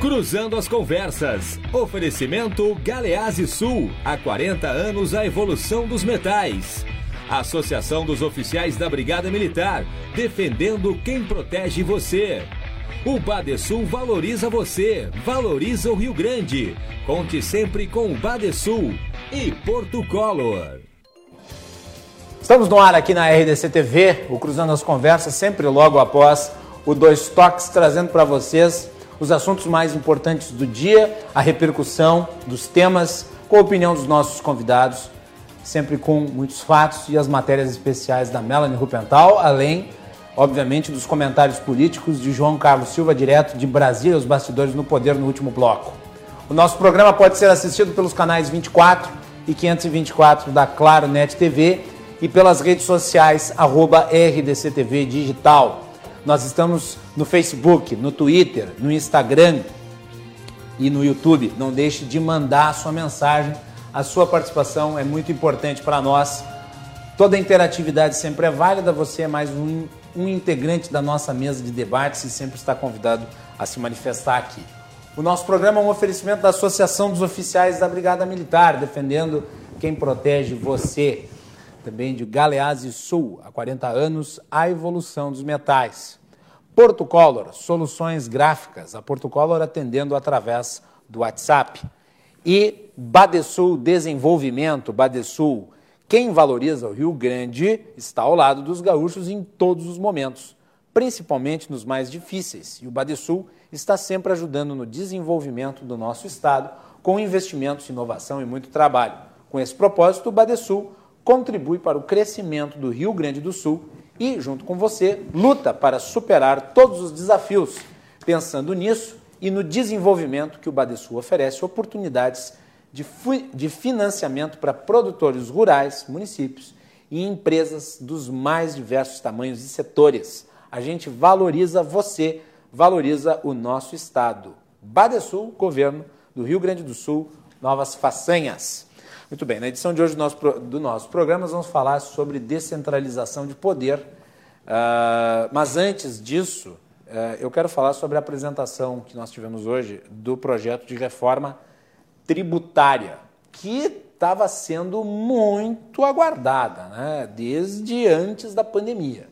Cruzando as conversas. Oferecimento Galease Sul. Há 40 anos a evolução dos metais. Associação dos Oficiais da Brigada Militar. Defendendo quem protege você. O Badesul valoriza você. Valoriza o Rio Grande. Conte sempre com o Badesul. E Porto Color. Estamos no ar aqui na RDC TV, o Cruzando as Conversas, sempre logo após o Dois Toques, trazendo para vocês os assuntos mais importantes do dia, a repercussão dos temas, com a opinião dos nossos convidados, sempre com muitos fatos e as matérias especiais da Melanie Rupental, além, obviamente, dos comentários políticos de João Carlos Silva, direto de Brasília, os bastidores no poder no último bloco. O nosso programa pode ser assistido pelos canais 24 e 524 da Claro Net TV e pelas redes sociais arroba RDCTV Digital. Nós estamos no Facebook, no Twitter, no Instagram e no YouTube. Não deixe de mandar a sua mensagem. A sua participação é muito importante para nós. Toda interatividade sempre é válida. Você é mais um, um integrante da nossa mesa de debates e sempre está convidado a se manifestar aqui. O nosso programa é um oferecimento da Associação dos Oficiais da Brigada Militar, defendendo quem protege você também de Galeazzi Sul, há 40 anos, a evolução dos metais. Porto Color, soluções gráficas, a Porto Color atendendo através do WhatsApp. E Badesul Desenvolvimento, Badesul, quem valoriza o Rio Grande está ao lado dos gaúchos em todos os momentos, principalmente nos mais difíceis. E o Badesul está sempre ajudando no desenvolvimento do nosso estado, com investimentos, inovação e muito trabalho. Com esse propósito, o Badesul contribui para o crescimento do Rio Grande do Sul e, junto com você, luta para superar todos os desafios. Pensando nisso e no desenvolvimento que o Badesul oferece oportunidades de, de financiamento para produtores rurais, municípios e empresas dos mais diversos tamanhos e setores. A gente valoriza você, valoriza o nosso Estado. Badesul, governo do Rio Grande do Sul, novas façanhas. Muito bem, na edição de hoje do nosso, do nosso programa, nós vamos falar sobre descentralização de poder. Uh, mas antes disso, uh, eu quero falar sobre a apresentação que nós tivemos hoje do projeto de reforma tributária, que estava sendo muito aguardada, né, desde antes da pandemia.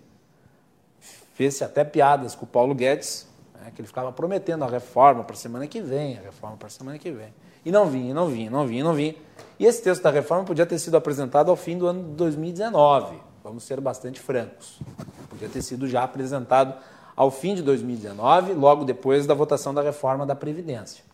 Fez-se até piadas com o Paulo Guedes, né, que ele ficava prometendo a reforma para a semana que vem, a reforma para a semana que vem. E não vinha, não vinha, não vinha, não vinha. E esse texto da reforma podia ter sido apresentado ao fim do ano de 2019. Vamos ser bastante francos. Podia ter sido já apresentado ao fim de 2019, logo depois da votação da reforma da Previdência.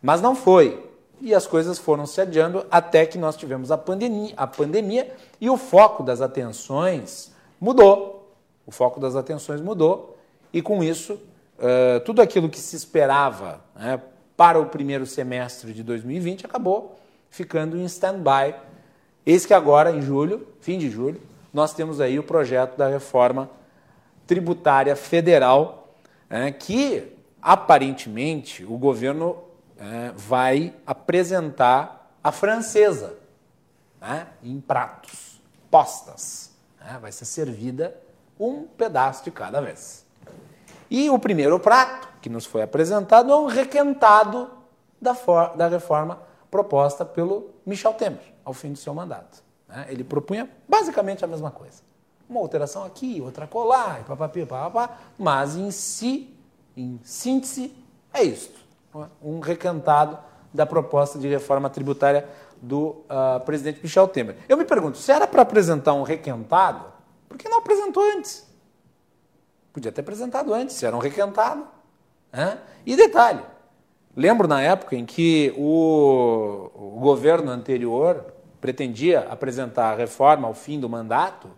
Mas não foi. E as coisas foram se adiando até que nós tivemos a pandemia, a pandemia e o foco das atenções mudou. O foco das atenções mudou e com isso, uh, tudo aquilo que se esperava né, para o primeiro semestre de 2020 acabou ficando em stand-by. Eis que agora, em julho, fim de julho, nós temos aí o projeto da reforma tributária federal, é, que aparentemente o governo é, vai apresentar a francesa né, em pratos, postas. Né, vai ser servida um pedaço de cada vez. E o primeiro prato que nos foi apresentado é um requentado da, for, da reforma proposta pelo Michel Temer ao fim do seu mandato. Né? Ele propunha basicamente a mesma coisa. Uma alteração aqui, outra colar, e papapi, papapá, mas em si, em síntese, é isto. É? Um requentado da proposta de reforma tributária do uh, presidente Michel Temer. Eu me pergunto, se era para apresentar um requentado, por que não apresentou antes? Podia ter apresentado antes, era um requentado. Né? E detalhe, lembro na época em que o, o governo anterior pretendia apresentar a reforma ao fim do mandato,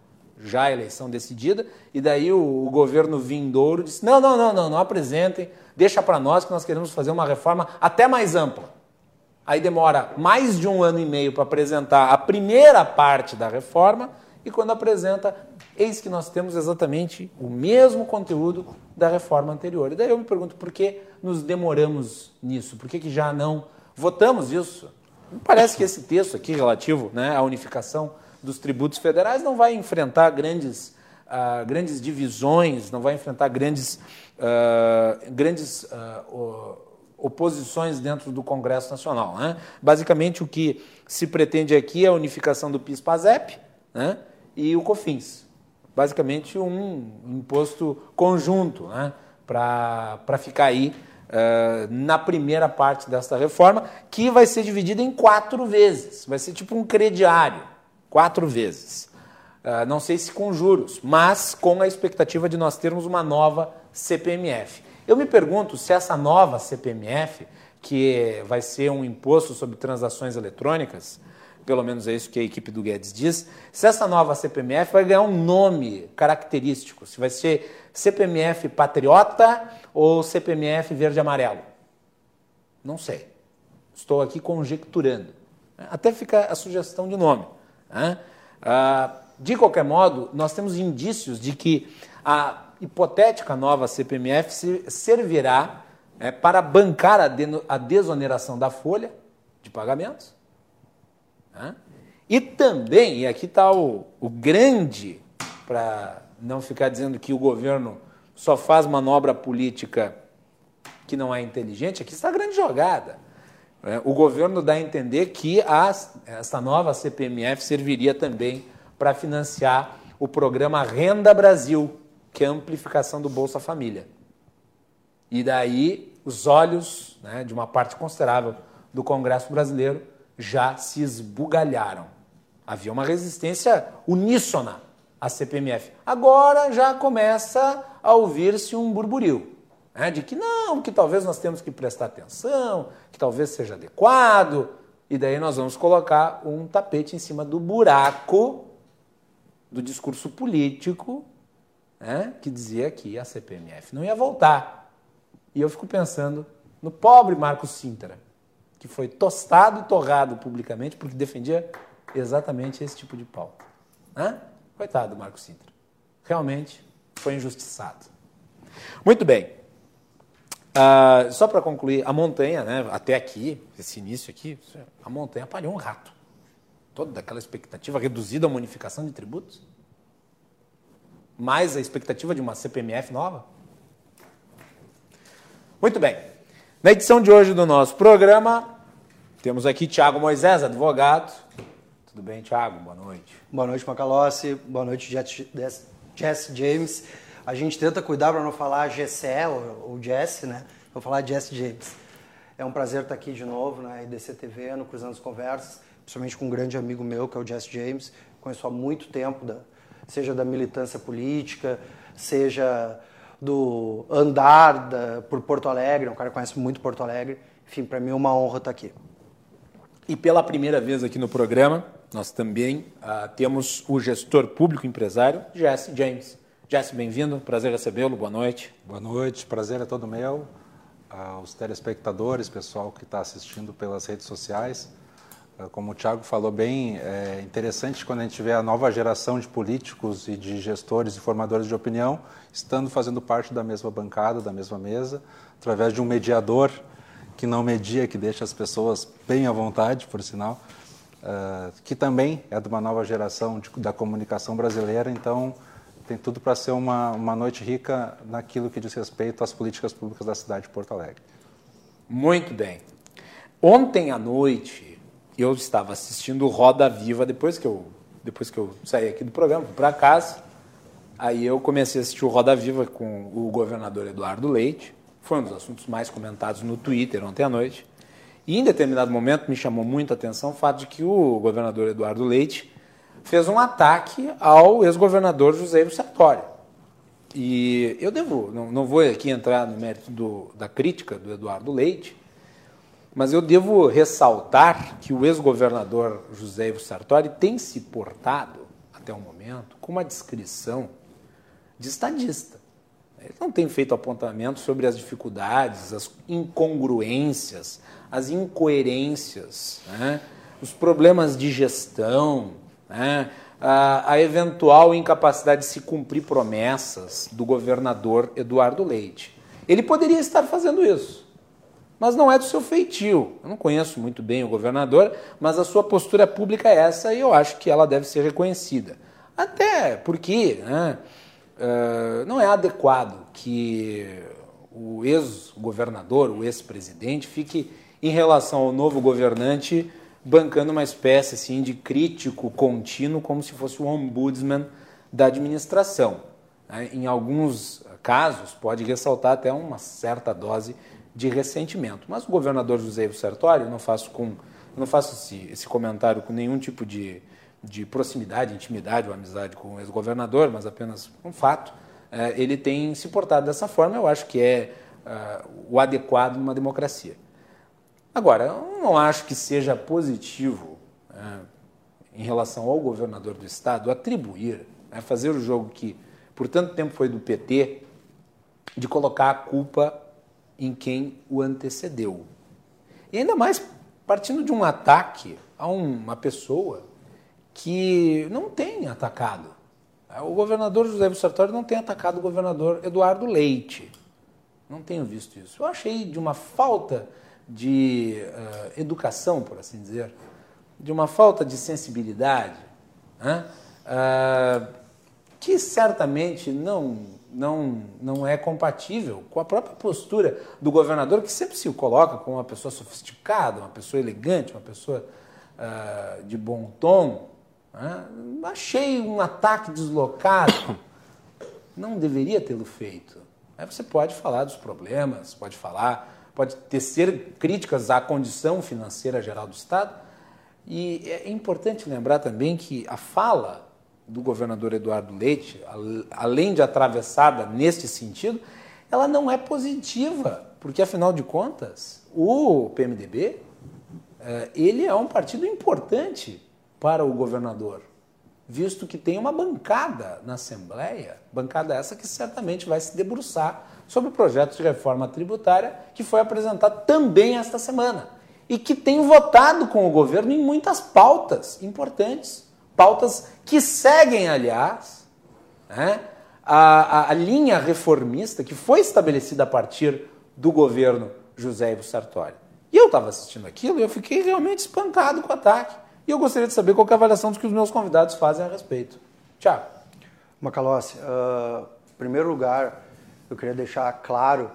já a eleição decidida, e daí o, o, governo vindouro disse: não, não, não, não, não apresentem, deixa para nós que nós queremos fazer uma reforma até mais ampla. Aí demora mais de um ano e meio para apresentar a primeira parte da reforma, e quando apresenta, eis que nós temos exatamente o mesmo conteúdo da reforma anterior. E daí eu me pergunto por que nos demoramos nisso? Por que, que já não votamos isso? Parece que esse texto aqui relativo né, à unificação dos tributos federais não vai enfrentar grandes uh, grandes divisões, não vai enfrentar grandes, uh, grandes uh, oposições dentro do Congresso Nacional. Né? Basicamente, o que se pretende aqui é a unificação do PIS-PASEP né? E o COFINS. Basicamente, um imposto conjunto né? para ficar aí uh, na primeira parte desta reforma, que vai ser dividida em quatro vezes. Vai ser tipo um crediário, quatro vezes. Uh, não sei se com juros, mas com a expectativa de nós termos uma nova CPMF. Eu me pergunto se essa nova CPMF, que vai ser um imposto sobre transações eletrônicas, pelo menos é isso que a equipe do Guedes diz, se essa nova CPMF vai ganhar um nome característico, se vai ser CPMF Patriota ou CPMF Verde Amarelo. Não sei. Estou aqui conjecturando. Até fica a sugestão de nome. Né? Ah, de qualquer modo, nós temos indícios de que a hipotética nova CPMF servirá é, para bancar a, desoneração da folha de pagamentos. Né? E também, e aqui está o, o grande, para não ficar dizendo que o governo só faz manobra política que não é inteligente, aqui está a grande jogada. É, o governo dá a entender que a, essa nova CPMF serviria também para financiar o programa Renda Brasil, que é a amplificação do Bolsa Família. E daí os olhos né, de uma parte considerável do Congresso brasileiro já se esbugalharam. Havia uma resistência uníssona à CPMF. Agora já começa a ouvir-se um burburinho né, de que não, que talvez nós temos que prestar atenção, que talvez seja adequado. E daí nós vamos colocar um tapete em cima do buraco do discurso político né, que dizia que a CPMF não ia voltar. E eu fico pensando no pobre Marcos Sintra, que foi tostado e torrado publicamente porque defendia exatamente esse tipo de pauta. Né? Coitado do Marcos Sintra. Realmente foi injustiçado. Muito bem. Uh, só para concluir, a montanha, né, até aqui, esse início aqui, a montanha pariu um rato. Toda aquela expectativa reduzida à unificação de tributos mais a expectativa de uma CPMF nova? Muito bem. Na edição de hoje do nosso programa, temos aqui Tiago Moisés, advogado. Tudo bem, Tiago? Boa noite. Boa noite, Macalossi. Boa noite, Jess James. A gente tenta cuidar para não falar GCE ou Jesse, né? Vou falar Jesse James. É um prazer estar aqui de novo na RDC TV, no Cruzando as Conversas, principalmente com um grande amigo meu, que é o Jesse James. Conheço há muito tempo da, seja da militância política, seja do andar da, por Porto Alegre, um cara que conhece muito Porto Alegre. Enfim, para mim é uma honra estar aqui. E pela primeira vez aqui no programa, nós também uh, temos o gestor público empresário, Jesse James. Jesse, bem-vindo, prazer recebê-lo, boa noite. Boa noite, prazer é todo meu. Aos telespectadores, pessoal que está assistindo pelas redes sociais. É, como o Thiago falou bem, é interessante quando a gente vê a nova geração de políticos e de gestores e formadores de opinião estando fazendo parte da mesma bancada, da mesma mesa, através de um mediador que não media, que deixa as pessoas bem à vontade, por sinal, uh, que também é de uma nova geração de, da comunicação brasileira, então tem tudo para ser uma, uma noite rica naquilo que diz respeito às políticas públicas da cidade de Porto Alegre. Muito bem. Ontem à noite, eu estava assistindo Roda Viva depois que eu, depois que eu saí aqui do programa, para casa. Aí eu comecei a assistir o Roda Viva com o governador Eduardo Leite. Foi um dos assuntos mais comentados no Twitter ontem à noite. E em determinado momento me chamou muito a atenção o fato de que o governador Eduardo Leite fez um ataque ao ex-governador José Sartori. E eu devo, não, não vou aqui entrar no mérito do, da crítica do Eduardo Leite, mas eu devo ressaltar que o ex-governador José Ivo Sartori tem se portado, até o momento, com uma descrição de estadista. Ele não tem feito apontamento sobre as dificuldades, as incongruências, as incoerências, né? os problemas de gestão, né? a, a eventual incapacidade de se cumprir promessas do governador Eduardo Leite. Ele poderia estar fazendo isso mas não é do seu feitio. Eu não conheço muito bem o governador, mas a sua postura pública é essa e eu acho que ela deve ser reconhecida. Até porque né, uh, não é adequado que o ex-governador, o ex-presidente, fique em relação ao novo governante bancando uma espécie assim, de crítico contínuo, como se fosse o ombudsman da administração. Né. Em alguns casos, pode ressaltar até uma certa dose de ressentimento. Mas o governador José Sartori, eu não faço, com, eu não faço esse, esse comentário com nenhum tipo de, de proximidade, intimidade ou amizade com o ex-governador, mas apenas um fato. É, ele tem se portado dessa forma, eu acho que é uh, o adequado numa democracia. Agora, eu não acho que seja positivo, é, em relação ao governador do Estado, atribuir, é, fazer o jogo que por tanto tempo foi do PT, de colocar a culpa em quem o antecedeu. E ainda mais partindo de um ataque a uma pessoa que não tem atacado. O governador José Sartori não tem atacado o governador Eduardo Leite. Não tenho visto isso. Eu achei de uma falta de uh, educação, por assim dizer, de uma falta de sensibilidade, né? uh, que certamente não não, não é compatível com a própria postura do governador, que sempre se coloca como uma pessoa sofisticada, uma pessoa elegante, uma pessoa uh, de bom tom. Né? Achei um ataque deslocado. Não deveria tê-lo feito. Aí você pode falar dos problemas, pode falar, pode tecer críticas à condição financeira geral do Estado. E é importante lembrar também que a fala do governador Eduardo Leite, além de atravessada neste sentido, ela não é positiva, porque afinal de contas, o PMDB eh, ele é um partido importante para o governador, visto que tem uma bancada na Assembleia, bancada essa que certamente vai se debruçar sobre o projeto de reforma tributária que foi apresentado também esta semana e que tem votado com o governo em muitas pautas importantes pautas que seguem, aliás, né, a, a, a, linha reformista que foi estabelecida a partir do governo José Ivo Sartori. E eu estava assistindo aquilo e eu fiquei realmente espancado com o ataque. E eu gostaria de saber qual é a avaliação dos que os meus convidados fazem a respeito. Tiago. Macalossi, uh, em primeiro lugar, eu queria deixar claro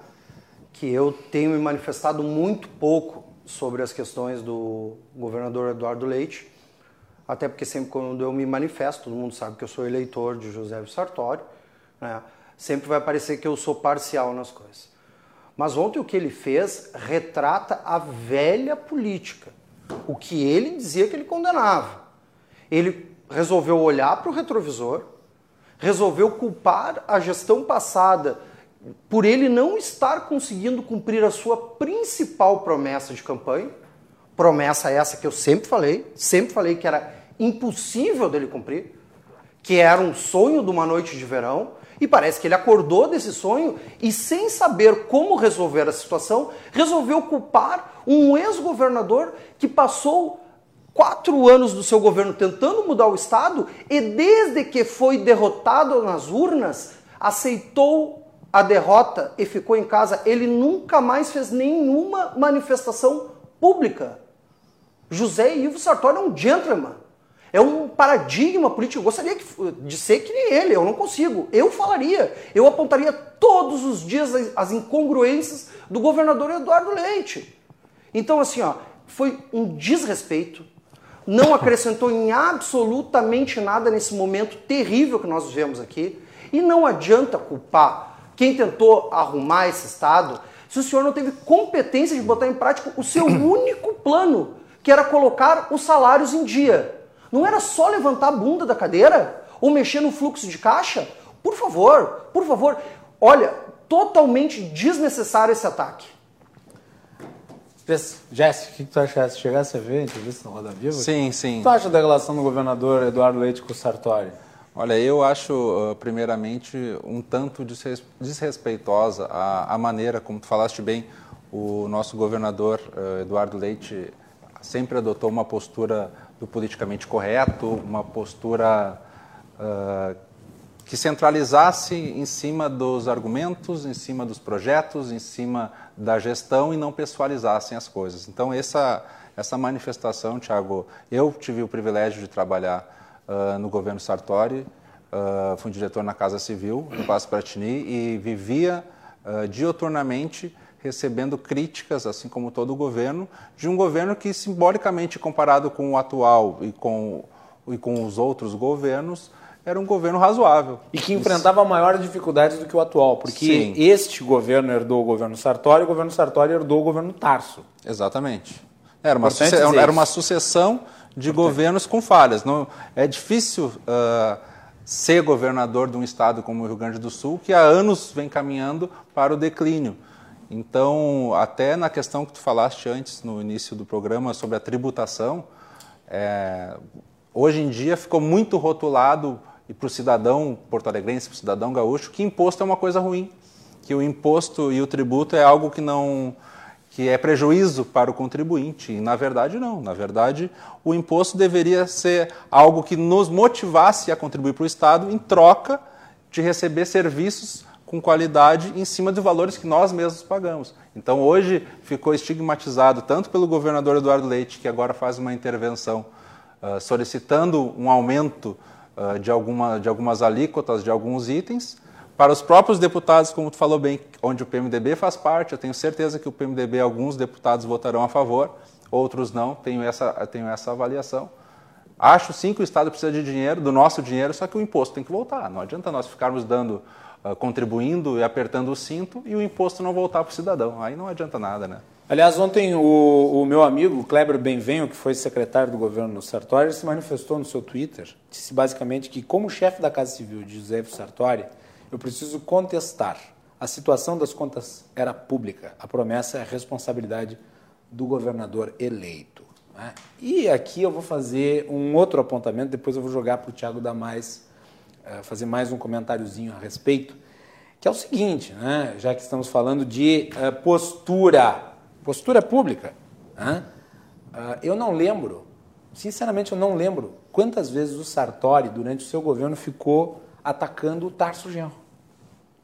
que eu tenho me manifestado muito pouco sobre as questões do governador Eduardo Leite até porque sempre quando eu me manifesto, todo mundo sabe que eu sou eleitor de José Sartori, né? sempre vai parecer que eu sou parcial nas coisas. Mas ontem o que ele fez retrata a velha política, o que ele dizia que ele condenava. Ele resolveu olhar para o retrovisor, resolveu culpar a gestão passada por ele não estar conseguindo cumprir a sua principal promessa de campanha, promessa essa que eu sempre falei, sempre falei que era impossível dele cumprir, que era um sonho de uma noite de verão, e parece que ele acordou desse sonho e, sem saber como resolver a situação, resolveu culpar um ex-governador que passou quatro anos do seu governo tentando mudar o Estado e, desde que foi derrotado nas urnas, aceitou a derrota e ficou em casa. Ele nunca mais fez nenhuma manifestação pública. José Ivo Sartori é um gentleman. É um paradigma político. Eu gostaria de ser que nem ele, eu não consigo. Eu falaria, eu apontaria todos os dias as incongruências do governador Eduardo Leite. Então, assim, ó, foi um desrespeito, não acrescentou em absolutamente nada nesse momento terrível que nós vivemos aqui. E não adianta culpar quem tentou arrumar esse Estado se o senhor não teve competência de botar em prática o seu único plano, que era colocar os salários em dia. Não era só levantar a bunda da cadeira ou mexer no fluxo de caixa? Por favor, por favor. Olha, totalmente desnecessário esse ataque. Jéssica, o que tu achaste? Chegasse a ver a entrevista na Roda Viva? Sim, sim. O que tu acha da relação do governador Eduardo Leite com o Sartori? Olha, eu acho, primeiramente, um tanto desrespeitosa a, a maneira, como tu falaste bem, o nosso governador Eduardo Leite sempre adotou uma postura do politicamente correto, uma postura uh, que centralizasse em cima dos argumentos, em cima dos projetos, em cima da gestão e não pessoalizassem as coisas. Então, essa, essa manifestação, Tiago, eu tive o privilégio de trabalhar uh, no governo Sartori, uh, fui diretor na Casa Civil, no Passo Pratini, e vivia uh, dioturnamente recebendo críticas, assim como todo o governo, de um governo que, simbolicamente comparado com o atual e com, e com os outros governos, era um governo razoável. E que enfrentava maiores dificuldades do que o atual, porque Sim. este governo herdou o governo Sartori e o governo Sartori herdou o governo Tarso. Exatamente. Era uma, suce era uma sucessão de Importante. governos com falhas. Não, é difícil uh, ser governador de um estado como o Rio Grande do Sul, que há anos vem caminhando para o declínio. Então, até na questão que tu falaste antes, no início do programa, sobre a tributação, é, hoje em dia ficou muito rotulado e para o cidadão porto-alegrense, para o cidadão gaúcho, que imposto é uma coisa ruim, que o imposto e o tributo é algo que não que é prejuízo para o contribuinte. E na verdade não. Na verdade, o imposto deveria ser algo que nos motivasse a contribuir para o Estado em troca de receber serviços com qualidade em cima de valores que nós mesmos pagamos. Então hoje ficou estigmatizado tanto pelo governador Eduardo Leite, que agora faz uma intervenção uh, solicitando um aumento uh, de, alguma, de algumas alíquotas de alguns itens, para os próprios deputados, como tu falou bem, onde o PMDB faz parte, eu tenho certeza que o PMDB, alguns deputados votarão a favor, outros não, tenho essa, tenho essa avaliação. Acho sim que o Estado precisa de dinheiro, do nosso dinheiro, só que o imposto tem que voltar. Não adianta nós ficarmos dando, contribuindo e apertando o cinto e o imposto não voltar para o cidadão. Aí não adianta nada, né? Aliás, ontem o, o meu amigo Kleber Benvenho, que foi secretário do governo no Sartori, se manifestou no seu Twitter, disse basicamente que, como chefe da Casa Civil de José Sartori, eu preciso contestar. A situação das contas era pública. A promessa é a responsabilidade do governador eleito. Né? E aqui eu vou fazer um outro apontamento, depois eu vou jogar para o Tiago dar mais, fazer mais um comentáriozinho a respeito, que é o seguinte, né? já que estamos falando de uh, postura, postura pública. Né? Uh, eu não lembro, sinceramente eu não lembro, quantas vezes o Sartori, durante o seu governo, ficou atacando o Tarso Genro.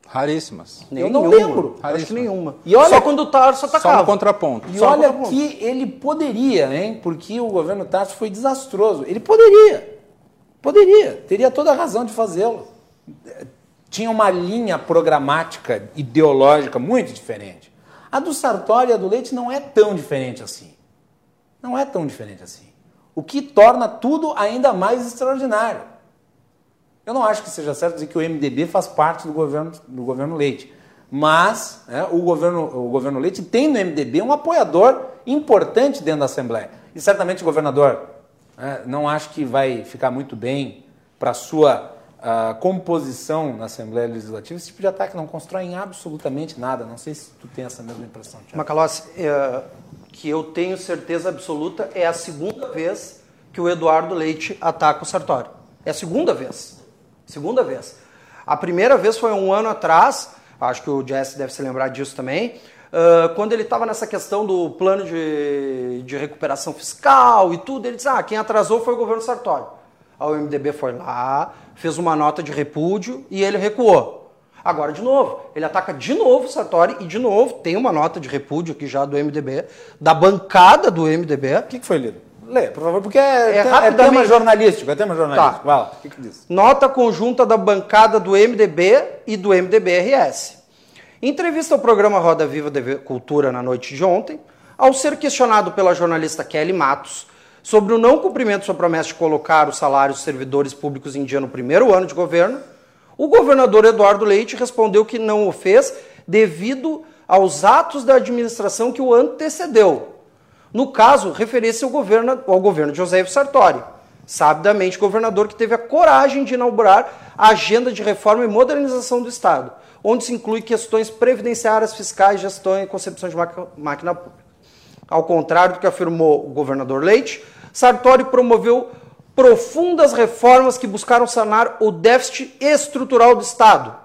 Raríssimas. Eu não lembro. Acho que nenhuma. E olha, só quando o Tarso atacava. Só no contraponto. E só olha que ele poderia, hein? Porque o governo Tarso foi desastroso. Ele poderia. Poderia. Teria toda a razão de fazê-lo. Tinha uma linha programática, ideológica muito diferente. A do Sartori e a do Leite não é tão diferente assim. Não é tão diferente assim. O que torna tudo ainda mais extraordinário. Eu não acho que seja certo dizer que o MDB faz parte do governo, do governo Leite. Mas né, o, governo, o governo Leite tem no MDB um apoiador importante dentro da Assembleia. E certamente o governador né, não acho que vai ficar muito bem para a sua uh, composição na Assembleia Legislativa. Esse tipo de ataque não constrói em absolutamente nada. Não sei se tu tem essa mesma impressão, Tiago. Macalossi, é, que eu tenho certeza absoluta é a segunda vez que o Eduardo Leite ataca o Sartori. É a segunda vez. Segunda vez. A primeira vez foi um ano atrás, acho que o Jesse deve se lembrar disso também, uh, quando ele estava nessa questão do plano de, de recuperação fiscal e tudo, ele disse, ah, quem atrasou foi o governo Sartori. A MDB foi lá, fez uma nota de repúdio e ele recuou. Agora, de novo, ele ataca de novo o Sartori e, de novo, tem uma nota de repúdio aqui já do MDB, da bancada do MDB. O que, que foi lido? Lê, por favor, porque é, é, é tema jornalístico, é tema jornalístico. Tá. Vai lá, o que, que diz? Nota conjunta da bancada do MDB e do MDB-RS. Em entrevista ao programa Roda Viva de Cultura na noite de ontem, ao ser questionado pela jornalista Kelly Matos sobre o não cumprimento de sua promessa de colocar os salários dos servidores públicos em dia no primeiro ano de governo, o governador Eduardo Leite respondeu que não o fez devido aos atos da administração que o antecedeu, no caso, referia-se ao governo, ao governo de José Sartori, sabidamente governador que teve a coragem de inaugurar a agenda de reforma e modernização do Estado, onde se inclui questões previdenciárias, fiscais, gestão e concepção de máquina pública. Ao contrário do que afirmou o governador Leite, Sartori promoveu profundas reformas que buscaram sanar o déficit estrutural do Estado,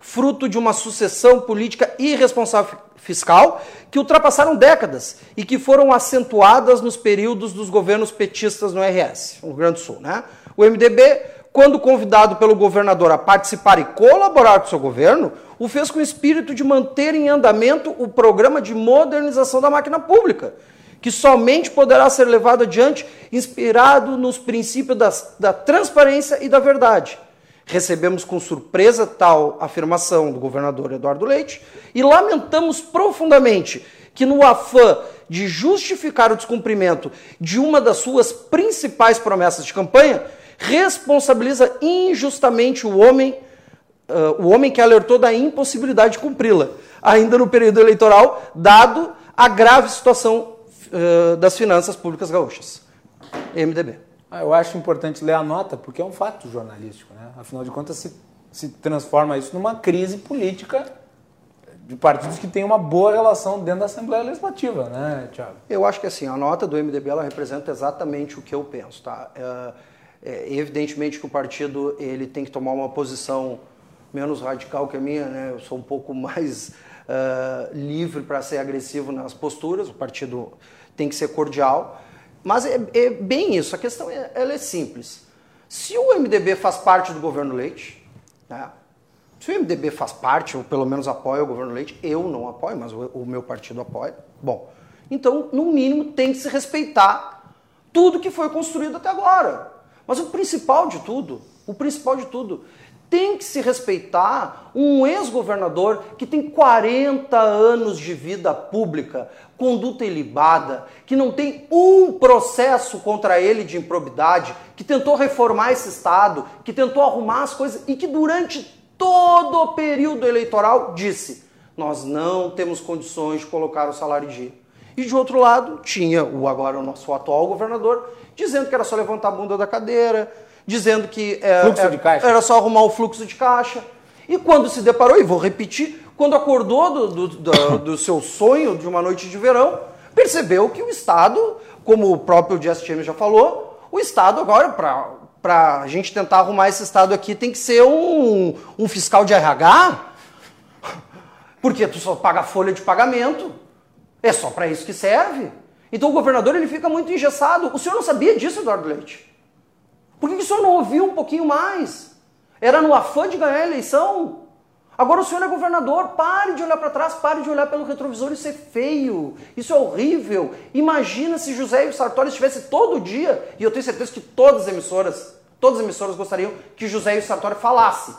fruto de uma sucessão política irresponsável fiscal que ultrapassaram décadas e que foram acentuadas nos períodos dos governos petistas no RS, no Rio Grande do Sul. Né? O MDB, quando convidado pelo governador a participar e colaborar com seu governo, o fez com o espírito de manter em andamento o programa de modernização da máquina pública, que somente poderá ser levado adiante inspirado nos princípios das, da transparência e da verdade. Recebemos com surpresa tal afirmação do governador Eduardo Leite e lamentamos profundamente que, no afã de justificar o descumprimento de uma das suas principais promessas de campanha, responsabiliza injustamente o homem, uh, o homem que alertou da impossibilidade de cumpri-la, ainda no período eleitoral, dado a grave situação uh, das finanças públicas gaúchas. MDB. Ah, eu acho importante ler a nota, porque é um fato jornalístico. Né? Afinal de contas, se, se transforma isso numa crise política de partidos que têm uma boa relação dentro da Assembleia Legislativa, né, Tiago? Eu acho que assim, a nota do MDB ela representa exatamente o que eu penso. Tá? É, é, evidentemente que o partido ele tem que tomar uma posição menos radical que a minha, né? eu sou um pouco mais uh, livre para ser agressivo nas posturas, o partido tem que ser cordial, mas é, é bem isso, a questão é, ela é simples. Se o MDB faz parte do governo Leite, né? se o MDB faz parte, ou pelo menos apoia o governo Leite, eu não apoio, mas o, o meu partido apoia, bom, então, no mínimo, tem que se respeitar tudo que foi construído até agora. Mas o principal de tudo, o principal de tudo, tem que se respeitar um ex-governador que tem 40 anos de vida pública, conduta ilibada, que não tem um processo contra ele de improbidade, que tentou reformar esse Estado, que tentou arrumar as coisas e que durante todo o período eleitoral disse: nós não temos condições de colocar o salário em dia. E de outro lado, tinha o agora o nosso atual governador dizendo que era só levantar a bunda da cadeira, dizendo que é, era, era, só arrumar o fluxo de caixa. E quando se deparou, e vou repetir, quando acordou do, do, do, do seu sonho de uma noite de verão, percebeu que o Estado, como o próprio Jess James já falou, o Estado agora, para a gente tentar arrumar esse Estado aqui, tem que ser um, um fiscal de RH, porque tu só paga folha de pagamento. É só para isso que serve. Então o governador ele fica muito engessado. O senhor não sabia disso, Eduardo Leite? Por que o senhor não ouviu um pouquinho mais? Era no afã de ganhar a eleição? Agora o senhor é governador, pare de olhar para trás, pare de olhar pelo retrovisor, isso é feio, isso é horrível. Imagina se José e Sartori estivesse todo dia, e eu tenho certeza que todas as emissoras, todas as emissoras gostariam que José e Sartori falasse.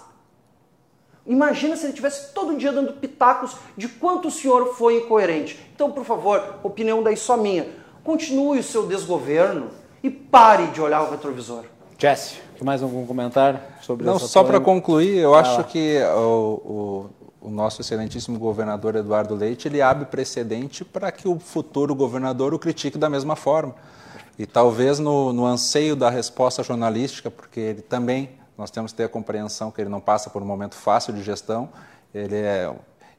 Imagina se ele tivesse todo dia dando pitacos de quanto o senhor foi incoerente. Então, por favor, opinião daí só minha. Continue o seu desgoverno e pare de olhar o retrovisor. Jesse, mais algum comentário sobre Não, só para concluir, eu acho que o, o, o, nosso excelentíssimo governador Eduardo Leite ele abre precedente para que o futuro governador o critique da mesma forma. E talvez no, no anseio da resposta jornalística, porque ele também, nós temos que ter a compreensão que ele não passa por um momento fácil de gestão, ele é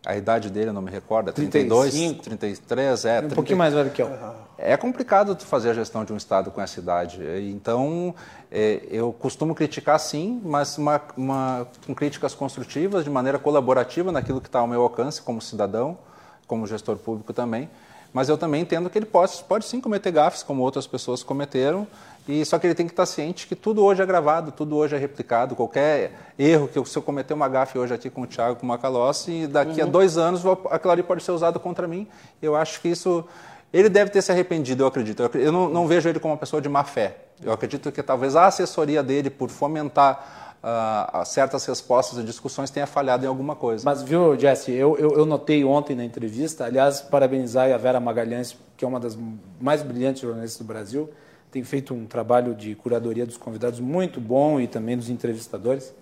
a idade dele, eu não me recordo, é 32, 35. 33, é. Um 30... pouquinho mais velho que eu. É complicado tu fazer a gestão de um estado com essa idade. Então, é, eu costumo criticar sim, mas uma, uma, com críticas construtivas, de maneira colaborativa naquilo que está ao meu alcance como cidadão, como gestor público também. Mas eu também entendo que ele pode, pode sim cometer gafes, como outras pessoas cometeram, e só que ele tem que estar ciente que tudo hoje é gravado, tudo hoje é replicado. Qualquer erro que eu, se eu cometer uma gafe hoje aqui com o Thiago, com o Macalossi, daqui uhum. a dois anos aquilo ali pode ser usado contra mim. Eu acho que isso ele deve ter se arrependido, eu acredito. Eu não, não vejo ele como uma pessoa de má fé. Eu acredito que talvez a assessoria dele, por fomentar uh, certas respostas e discussões, tenha falhado em alguma coisa. Mas, viu, Jesse, eu, eu, eu, notei ontem na entrevista, aliás, parabenizar a Vera Magalhães, que é uma das mais brilhantes jornalistas do Brasil, tem feito um trabalho de curadoria dos convidados muito bom e também dos entrevistadores.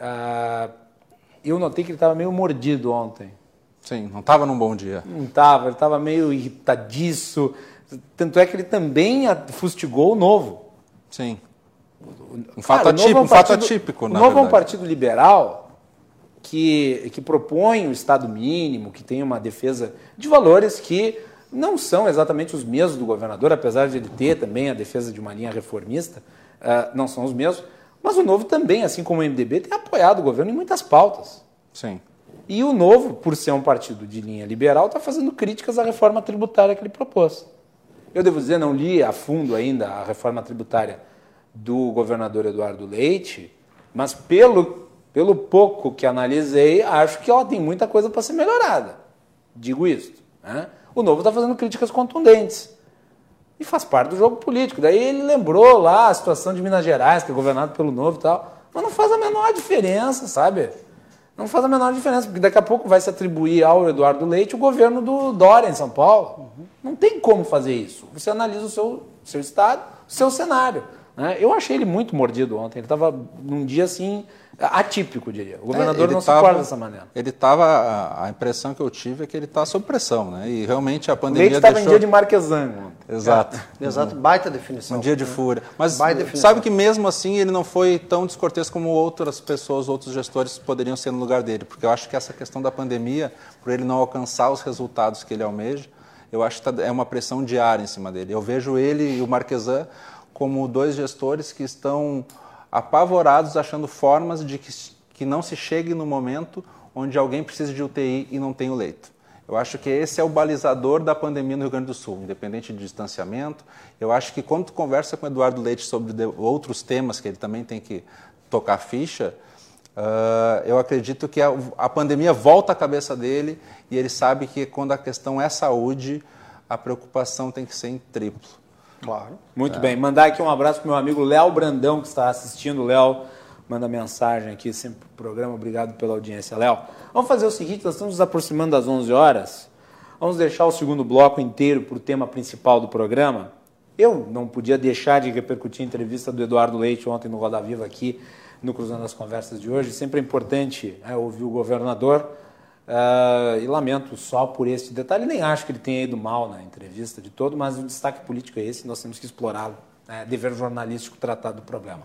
Ah, eu notei que ele estava meio mordido ontem. Sim, não estava num bom dia. Não estava, ele estava meio irritadiço. Tanto é que ele também fustigou o Novo. Sim. Um fato, Cara, atípico, é um, partido, fato atípico, o Novo verdade. é um partido liberal que, que propõe o Estado mínimo, que tem uma defesa de valores que não são exatamente os mesmos do governador, apesar de ele ter também a defesa de uma linha reformista, uh, não são os mesmos. Mas o Novo também, assim como o MDB, tem apoiado o governo em muitas pautas. Sim. E o Novo, por ser um partido de linha liberal, está fazendo críticas à reforma tributária que ele propôs. Eu devo dizer, não li a fundo ainda a reforma tributária do governador Eduardo Leite, mas pelo, pelo pouco que analisei, acho que ela tem muita coisa para ser melhorada. Digo isso. Né? O Novo está fazendo críticas contundentes. E faz parte do jogo político. Daí ele lembrou lá a situação de Minas Gerais, que é governado pelo Novo e tal. Mas não faz a menor diferença, sabe? Não faz a menor diferença, porque daqui a pouco vai se atribuir ao Eduardo Leite o governo do Dória em São Paulo. Uhum. Não tem como fazer isso. Você analisa o seu, seu estado, o seu cenário. Né? Eu achei ele muito mordido ontem. Ele estava num dia assim atípico, diria. O governador é, não tava, se porta dessa maneira. Ele estava, a, impressão que eu tive é que ele está sob pressão, né? E realmente a pandemia Leite estava deixou... em dia de Marquesan. Exato. É, exato, baita definição. Um dia de fúria. Mas sabe que mesmo assim ele não foi tão descortês como outras pessoas, outros gestores poderiam ser no lugar dele, porque eu acho que essa questão da pandemia, por ele não alcançar os resultados que ele almeja, eu acho que tá, é uma pressão diária em cima dele. Eu vejo ele e o Marquesan como dois gestores que estão apavorados, achando formas de que, que não se chegue no momento onde alguém precisa de UTI e não tem o leito. Eu acho que esse é o balizador da pandemia no Rio Grande do Sul, independente de distanciamento. Eu acho que quando tu conversa com o Eduardo Leite sobre outros temas que ele também tem que tocar ficha, uh, eu acredito que a, a, pandemia volta à cabeça dele e ele sabe que quando a questão é saúde, a preocupação tem que ser em triplo. Claro. Muito é. bem. Mandar aqui um abraço para meu amigo Léo Brandão, que está assistindo. Léo, manda mensagem aqui sempre pro programa. Obrigado pela audiência, Léo. Vamos fazer o seguinte, nós estamos nos aproximando das 11 horas. Vamos deixar o segundo bloco inteiro para o tema principal do programa. Eu não podia deixar de repercutir a entrevista do Eduardo Leite ontem no Roda Viva aqui no Cruzando as Conversas de hoje. Sempre é importante é, ouvir o governador Uh, e lamento só por esse detalhe. Nem acho que ele tenha ido mal na entrevista de todo, mas o destaque político é esse, nós temos que explorá-lo. É dever jornalístico tratar do problema.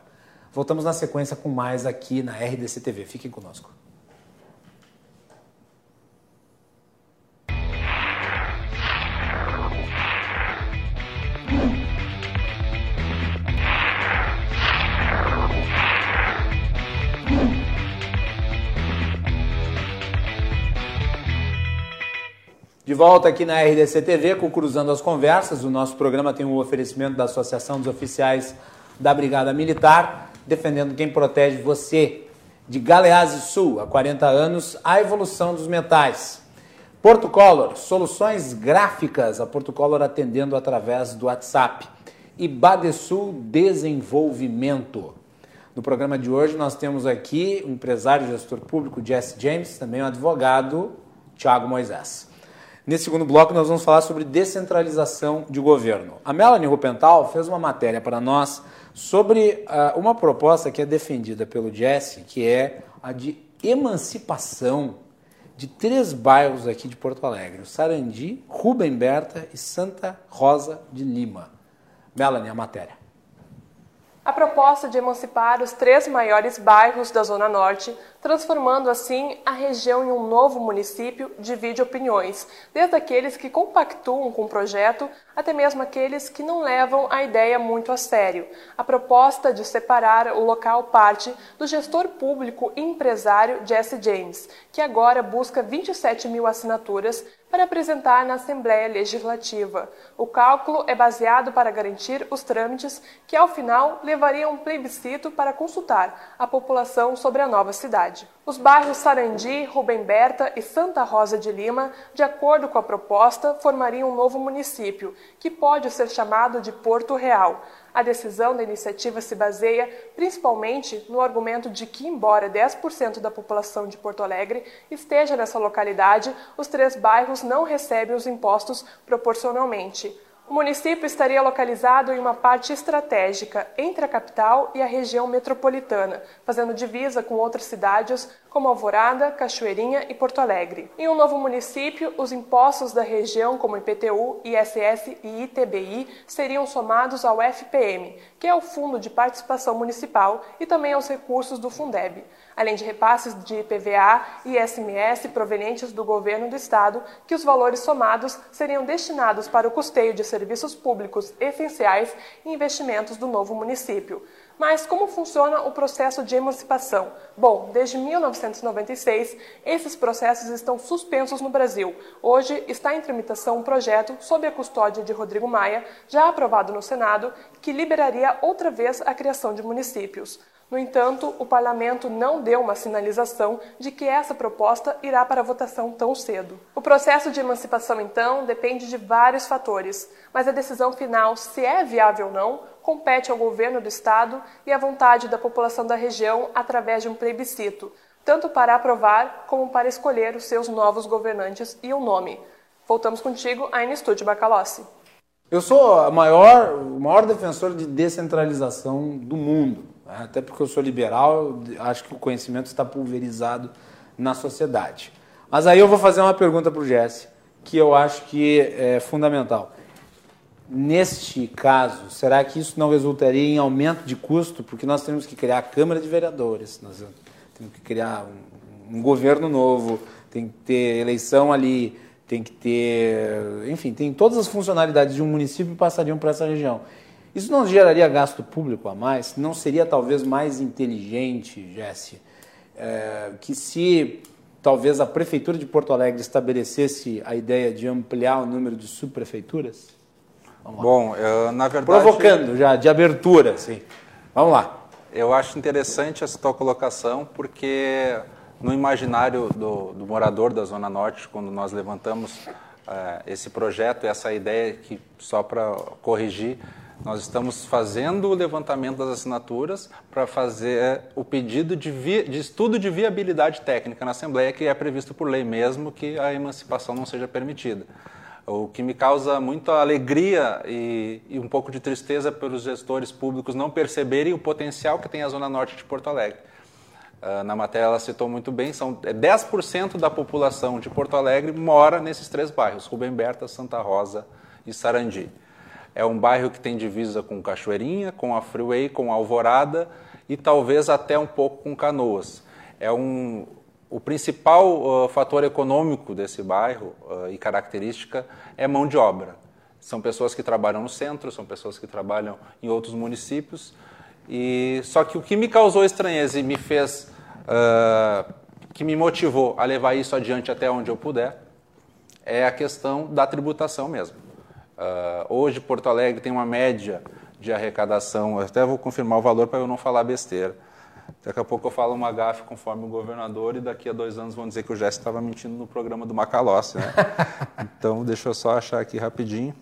Voltamos na sequência com mais aqui na RDC TV. Fiquem conosco. De volta aqui na RDC TV com Cruzando as Conversas. O nosso programa tem um oferecimento da Associação dos Oficiais da Brigada Militar, defendendo quem protege você. De Galeazzi Sul, há 40 anos, a evolução dos metais. Porto Color, soluções gráficas, a Porto Color atendendo através do WhatsApp. E Badesul Desenvolvimento. No programa de hoje nós temos aqui o empresário gestor público Jesse James, também o advogado Tiago Moisés. Nesse segundo bloco, nós vamos falar sobre descentralização de governo. A Melanie Rupental fez uma matéria para nós sobre uh, uma proposta que é defendida pelo Jesse, que é a de emancipação de três bairros aqui de Porto Alegre: o Sarandi, Rubem Berta e Santa Rosa de Lima. Melanie, a matéria a proposta de emancipar os três maiores bairros da Zona Norte, transformando assim a região em um novo município, divide opiniões, desde aqueles que compactuam com o projeto até mesmo aqueles que não levam a ideia muito a sério. A proposta de separar o local parte do gestor público e empresário Jesse James, que agora busca 27 mil assinaturas para apresentar na Assembleia Legislativa. O cálculo é baseado para garantir os trâmites que, ao final, levariam um plebiscito para consultar a população sobre a nova cidade. Os bairros Sarandi, Rubem Berta e Santa Rosa de Lima, de acordo com a proposta, formariam um novo município, que pode ser chamado de Porto Real. A decisão da iniciativa se baseia principalmente no argumento de que, embora 10% da população de Porto Alegre esteja nessa localidade, os três bairros não recebem os impostos proporcionalmente. O município estaria localizado em uma parte estratégica entre a capital e a região metropolitana, fazendo divisa com outras cidades como Alvorada, Cachoeirinha e Porto Alegre. Em um novo município, os impostos da região, como IPTU, ISS e ITBI, seriam somados ao FPM, que é o Fundo de Participação Municipal, e também aos recursos do Fundeb além de repasses de IPVA e ISMS provenientes do governo do estado, que os valores somados seriam destinados para o custeio de serviços públicos essenciais e investimentos do novo município. Mas como funciona o processo de emancipação? Bom, desde 1996, esses processos estão suspensos no Brasil. Hoje está em tramitação um projeto sob a custódia de Rodrigo Maia, já aprovado no Senado, que liberaria outra vez a criação de municípios. No entanto, o parlamento não deu uma sinalização de que essa proposta irá para votação tão cedo. O processo de emancipação, então, depende de vários fatores, mas a decisão final, se é viável ou não, compete ao governo do estado e à vontade da população da região através de um plebiscito, tanto para aprovar como para escolher os seus novos governantes e o nome. Voltamos contigo, Aine Estúdio Bacalossi. Eu sou maior, o maior defensor de descentralização do mundo. Até porque eu sou liberal, acho que o conhecimento está pulverizado na sociedade. Mas aí eu vou fazer uma pergunta para o Jesse, que eu acho que é fundamental. Neste caso, será que isso não resultaria em aumento de custo? Porque nós temos que criar a Câmara de Vereadores, nós temos que criar um, um governo novo, tem que ter eleição ali, tem que ter. Enfim, tem todas as funcionalidades de um município passariam para essa região. Isso não geraria gasto público a mais? Não seria talvez mais inteligente, Jesse, é, que se talvez a Prefeitura de Porto Alegre estabelecesse a ideia de ampliar o número de subprefeituras? Bom, eu, na verdade. Provocando já, de abertura, sim. Vamos lá. Eu acho interessante essa tua colocação, porque no imaginário do, do morador da Zona Norte, quando nós levantamos uh, esse projeto, essa ideia que, só para corrigir, nós estamos fazendo o levantamento das assinaturas para fazer o pedido de, de, estudo de viabilidade técnica na Assembleia, que é previsto por lei mesmo que a emancipação não seja permitida. O que me causa muita alegria e, e um pouco de tristeza pelos gestores públicos não perceberem o potencial que tem a Zona Norte de Porto Alegre. Uh, na matéria ela citou muito bem, são 10% da população de Porto Alegre mora nesses três bairros, Rubem Berta, Santa Rosa e Sarandi. É um bairro que tem divisa com Cachoeirinha, com a Freeway, com a Alvorada e talvez até um pouco com Canoas. É um, o principal uh, fator econômico desse bairro uh, e característica é mão de obra. São pessoas que trabalham no centro, são pessoas que trabalham em outros municípios. E só que o que me causou estranheza e me fez, uh, que me motivou a levar isso adiante até onde eu puder, é a questão da tributação mesmo. Uh, hoje, Porto Alegre tem uma média de arrecadação, eu até vou confirmar o valor para eu não falar besteira. Daqui a pouco eu falo uma gafe conforme o governador e daqui a dois anos vão dizer que o Jesse estava mentindo no programa do Macalossi. Né? então, deixa eu só achar aqui rapidinho.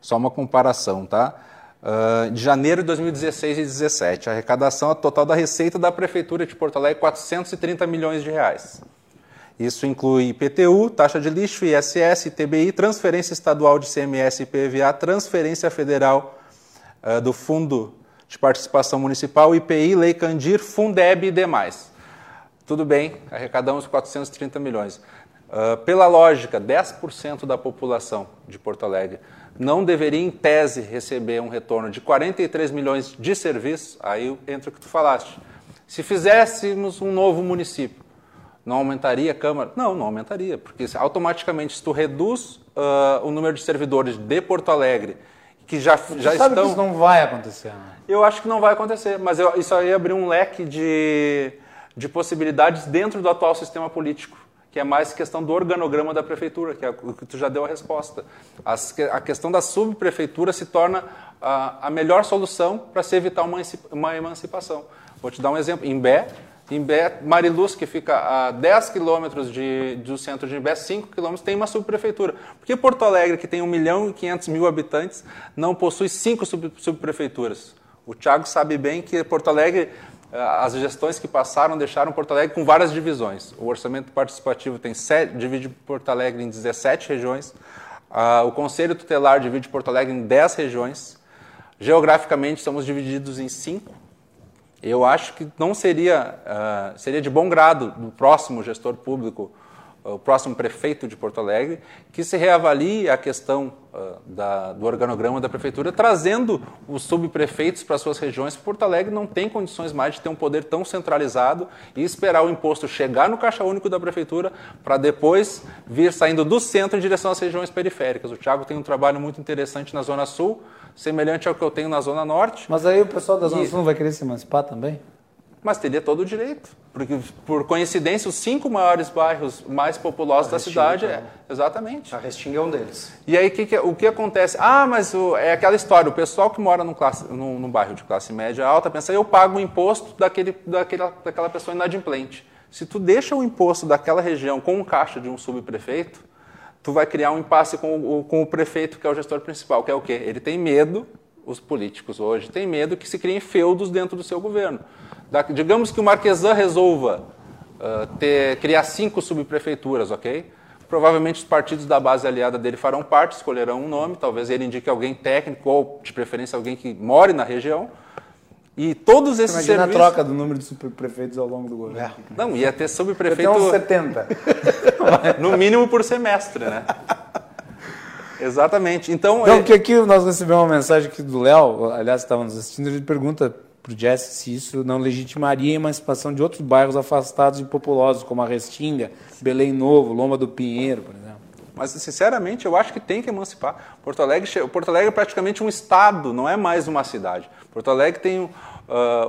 Só uma comparação, tá? Uh, de janeiro de 2016 e 2017, a arrecadação total da receita da Prefeitura de Porto Alegre, 430 milhões de reais. Isso inclui IPTU, taxa de lixo, ISS, ITBI, transferência estadual de CMS e PVA, transferência federal uh, do Fundo de Participação Municipal, IPI, Lei Candir, Fundeb e demais. Tudo bem, arrecadamos 430 milhões. Uh, pela lógica, 10% da população de Porto Alegre não deveria, em tese, receber um retorno de 43 milhões de serviços, aí entra o que tu falaste. Se fizéssemos um novo município, não aumentaria a Câmara? Não, não aumentaria, porque automaticamente se tu reduz uh, o número de servidores de Porto Alegre, que já, já sabe estão... que isso não vai acontecer. Né? Eu acho que não vai acontecer, mas eu, isso aí abrir um leque de, de possibilidades dentro do atual sistema político, que é mais questão do organograma da prefeitura, que é o que tu já deu a resposta. As, a questão da subprefeitura se torna a, a melhor solução para se evitar uma, uma emancipação. Vou te dar um exemplo. Em Bé, Imbé, Mariluz, que fica a 10 quilômetros do centro de Imbé, 5 quilômetros, tem uma subprefeitura. Por que Porto Alegre, que tem 1 milhão e 500 mil habitantes, não possui cinco sub, subprefeituras? O Thiago sabe bem que Porto Alegre, eh, as gestões que passaram deixaram Porto Alegre com várias divisões. O orçamento participativo tem sete, divide Porto Alegre em 17 regiões. o Conselho Tutelar divide Porto Alegre em 10 regiões. Geograficamente, somos divididos em cinco eu acho que não seria, uh, seria de bom grado do próximo gestor público, o próximo prefeito de Porto Alegre, que se reavalie a questão uh, da, do organograma da prefeitura, trazendo os subprefeitos para suas regiões. Porto Alegre não tem condições mais de ter um poder tão centralizado e esperar o imposto chegar no caixa único da prefeitura para depois vir saindo do centro em direção às regiões periféricas. O Tiago tem um trabalho muito interessante na Zona Sul, semelhante ao que eu tenho na Zona Norte. Mas aí o pessoal da Zona e... Sul não vai querer se emancipar também? Mas teria todo o direito. Porque, por coincidência, os cinco maiores bairros mais populosos da cidade é. Exatamente. A Restinga é um deles. E aí, que que, o que acontece? Ah, mas o, é aquela história: o pessoal que mora num, classe, num, num bairro de classe média alta pensa, eu pago o imposto daquele, daquele, daquela pessoa inadimplente. Se tu deixa o imposto daquela região com o caixa de um subprefeito, tu vai criar um impasse com o, com o prefeito, que é o gestor principal, que é o quê? Ele tem medo, os políticos hoje têm medo que se criem feudos dentro do seu governo. Da, digamos que o Marquesan resolva uh, ter, criar cinco subprefeituras, ok? Provavelmente os partidos da base aliada dele farão parte, escolherão um nome, talvez ele indique alguém técnico ou, de preferência, alguém que more na região. E todos esses Imagina serviços... a troca do número de subprefeitos ao longo do governo. É. Não, ia ter subprefeito... Até uns 70. no mínimo por semestre, né? Exatamente. Então, então é... que aqui nós recebemos uma mensagem aqui do Léo, aliás, estava nos assistindo, ele pergunta para o Jesse se isso não legitimaria a emancipação de outros bairros afastados e populosos, como a Restinga, Belém Novo, Loma do Pinheiro, por exemplo. Mas, sinceramente, eu acho que tem que emancipar. Porto Alegre, Porto Alegre é praticamente um estado, não é mais uma cidade. Porto Alegre tem uh,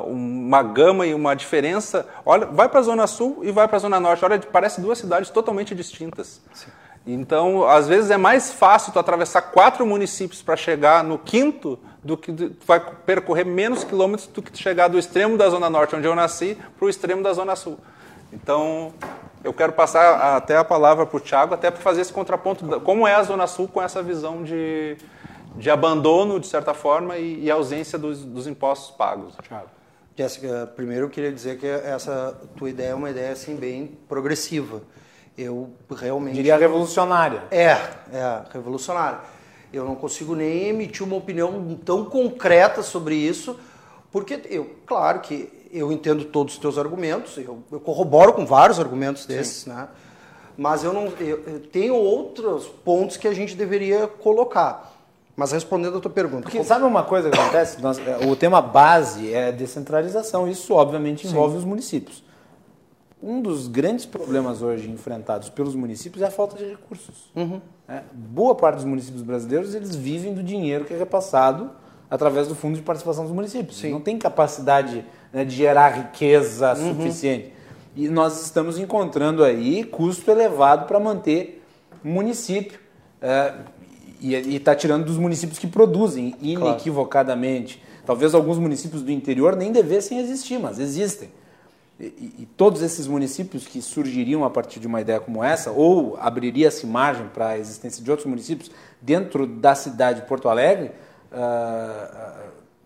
uma gama e uma diferença. Olha, vai para a Zona Sul e vai para a Zona Norte. Olha, parece duas cidades totalmente distintas. Sim. Então, às vezes é mais fácil tu atravessar quatro municípios para chegar no quinto do que tu vai percorrer menos quilômetros do que chegar do extremo da Zona Norte, onde eu nasci, para o extremo da Zona Sul. Então, eu quero passar até a palavra para o Thiago, até para fazer esse contraponto, como é a Zona Sul com essa visão de, de abandono, de certa forma, e, e ausência dos, dos, impostos pagos. Thiago. Jéssica, primeiro eu queria dizer que essa tua ideia é uma ideia assim, bem progressiva. Eu realmente... Diria revolucionária. É, é, revolucionária. Eu não consigo nem emitir uma opinião tão concreta sobre isso, porque eu, claro que eu entendo todos os teus argumentos, eu, eu corroboro com vários argumentos desses, Sim. né? Mas eu não eu, eu tenho outros pontos que a gente deveria colocar. Mas respondendo a tua pergunta. Porque sabe uma coisa que acontece? Nós, é, o tema base é descentralização. Isso, obviamente, envolve Sim. os municípios. Um dos grandes problemas hoje enfrentados pelos municípios é a falta de recursos. Uhum. É, boa parte dos municípios brasileiros eles vivem do dinheiro que é repassado através do Fundo de Participação dos Municípios. Sim. Não tem capacidade né, de gerar riqueza uhum. suficiente. E nós estamos encontrando aí custo elevado para manter município. É, e está tirando dos municípios que produzem inequivocadamente. Claro. Talvez alguns municípios do interior nem devessem existir, mas existem. E, e, todos esses municípios que surgiriam a partir de uma ideia como essa, ou abriria-se margem para a existência de outros municípios dentro da cidade de Porto Alegre, uh,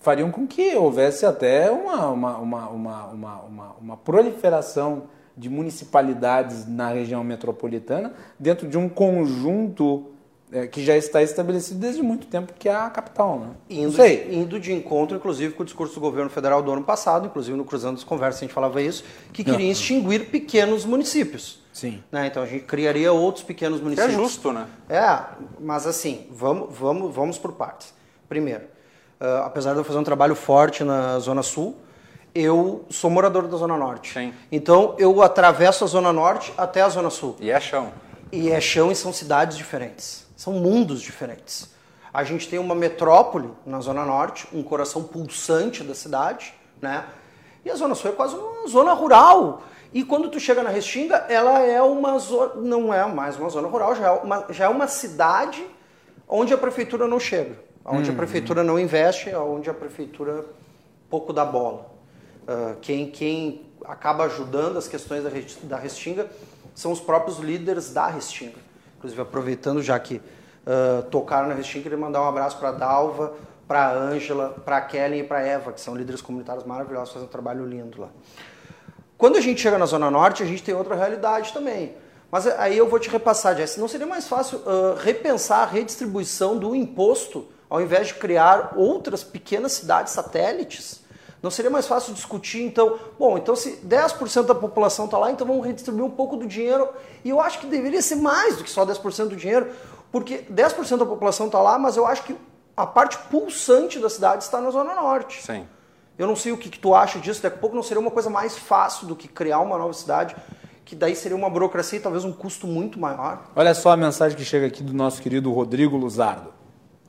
fariam com que houvesse até uma, uma, uma, uma, uma, uma proliferação de municipalidades na região metropolitana dentro de um conjunto é, que já está estabelecido desde muito tempo, que é a capital. Né? Indo, de, indo de encontro, inclusive, com o discurso do governo federal do ano passado, inclusive no Cruzando as Conversas a gente falava isso, que queria extinguir pequenos municípios. Sim. Né? Então a gente criaria outros pequenos municípios. é justo, né? É, mas assim, vamos, vamos, vamos por partes. Primeiro, uh, apesar de eu fazer um trabalho forte na Zona Sul, eu sou morador da Zona Norte. Sim. Então eu atravesso a Zona Norte até a Zona Sul. E é chão. E é chão e são cidades diferentes. São mundos diferentes. A gente tem uma metrópole na Zona Norte, um coração pulsante da cidade, né? E a Zona Sul é quase uma zona rural. E quando tu chega na Restinga, ela é uma zona, não é mais uma zona rural, já é uma, já é uma cidade onde a prefeitura não chega onde a uhum. prefeitura não investe, onde a prefeitura pouco dá bola. Uh, quem, quem acaba ajudando as questões da, da Restinga são os próprios líderes da Restinga. Inclusive, aproveitando já que uh, tocaram na Restinga, queria mandar um abraço para a Dalva, para a Ângela, para a Kelly e para a Eva, que são líderes comunitários maravilhosos, fazem um trabalho lindo lá. Quando a gente chega na Zona Norte, a gente tem outra realidade também. Mas aí eu vou te repassar, Jess. Não seria mais fácil uh, repensar a redistribuição do imposto ao invés de criar outras pequenas cidades satélites? Não seria mais fácil discutir, então, bom, então se 10% da população está lá, então vamos redistribuir um pouco do dinheiro. E eu acho que deveria ser mais do que só 10% do dinheiro, porque 10% da população está lá, mas eu acho que a parte pulsante da cidade está na Zona Norte. Sim. Eu não sei o que, que tu acha disso, daqui a pouco não seria uma coisa mais fácil do que criar uma nova cidade, que daí seria uma burocracia e talvez um custo muito maior. Olha só a mensagem que chega aqui do nosso querido Rodrigo Luzardo.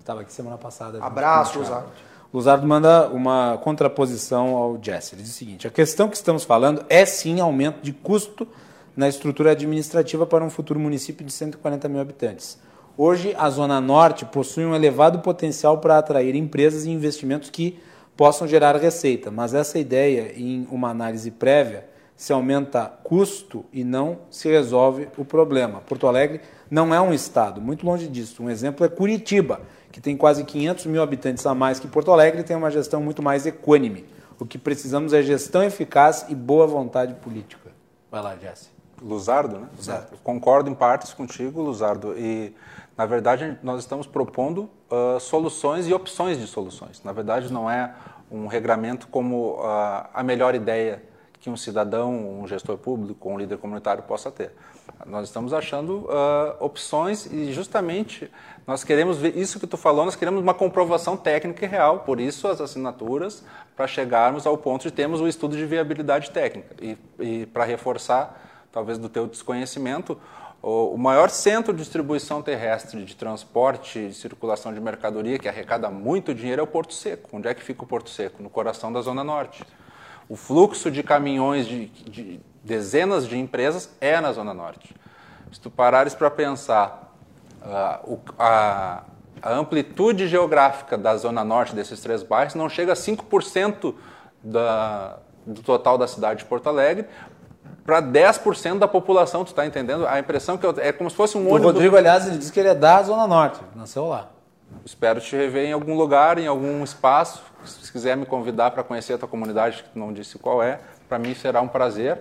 Estava aqui semana passada. Abraço, Luzardo. Luzardo manda uma contraposição ao Jesse. Ele diz o seguinte: a questão que estamos falando é sim aumento de custo na estrutura administrativa para um futuro município de 140 mil habitantes. Hoje, a Zona Norte possui um elevado potencial para atrair empresas e investimentos que possam gerar receita, mas essa ideia, em uma análise prévia, se aumenta custo e não se resolve o problema. Porto Alegre não é um estado, muito longe disso. Um exemplo é Curitiba, que tem quase 500 mil habitantes a mais que Porto Alegre tem uma gestão muito mais equânime. O que precisamos é gestão eficaz e boa vontade política. Vai lá, Jesse. Luzardo, né? Luzardo. Concordo em partes contigo, Luzardo. E, na verdade, nós estamos propondo uh, soluções e opções de soluções. Na verdade, não é um regramento como uh, a melhor ideia que um cidadão, um gestor público, um líder comunitário possa ter. Nós estamos achando uh, opções e justamente nós queremos ver isso que tu falou, nós queremos uma comprovação técnica e real, por isso as assinaturas, para chegarmos ao ponto de termos o estudo de viabilidade técnica. E, e para reforçar, talvez do teu desconhecimento, o, o maior centro de distribuição terrestre de transporte e circulação de mercadoria que arrecada muito dinheiro é o Porto Seco. Onde é que fica o Porto Seco? No coração da Zona Norte. O fluxo de caminhões de, de dezenas de empresas é na Zona Norte. Se tu parares para pensar uh, o, a, a, amplitude geográfica da Zona Norte desses três bairros não chega a 5% da, do total da cidade de Porto Alegre, para 10% da população, tu está entendendo? A impressão que eu, é como se fosse um o ônibus... O Rodrigo, aliás, ele disse que ele é da Zona Norte, nasceu lá. Espero te rever em algum lugar, em algum espaço. Se quiser me convidar para conhecer a tua comunidade, que não disse qual é, para mim será um prazer.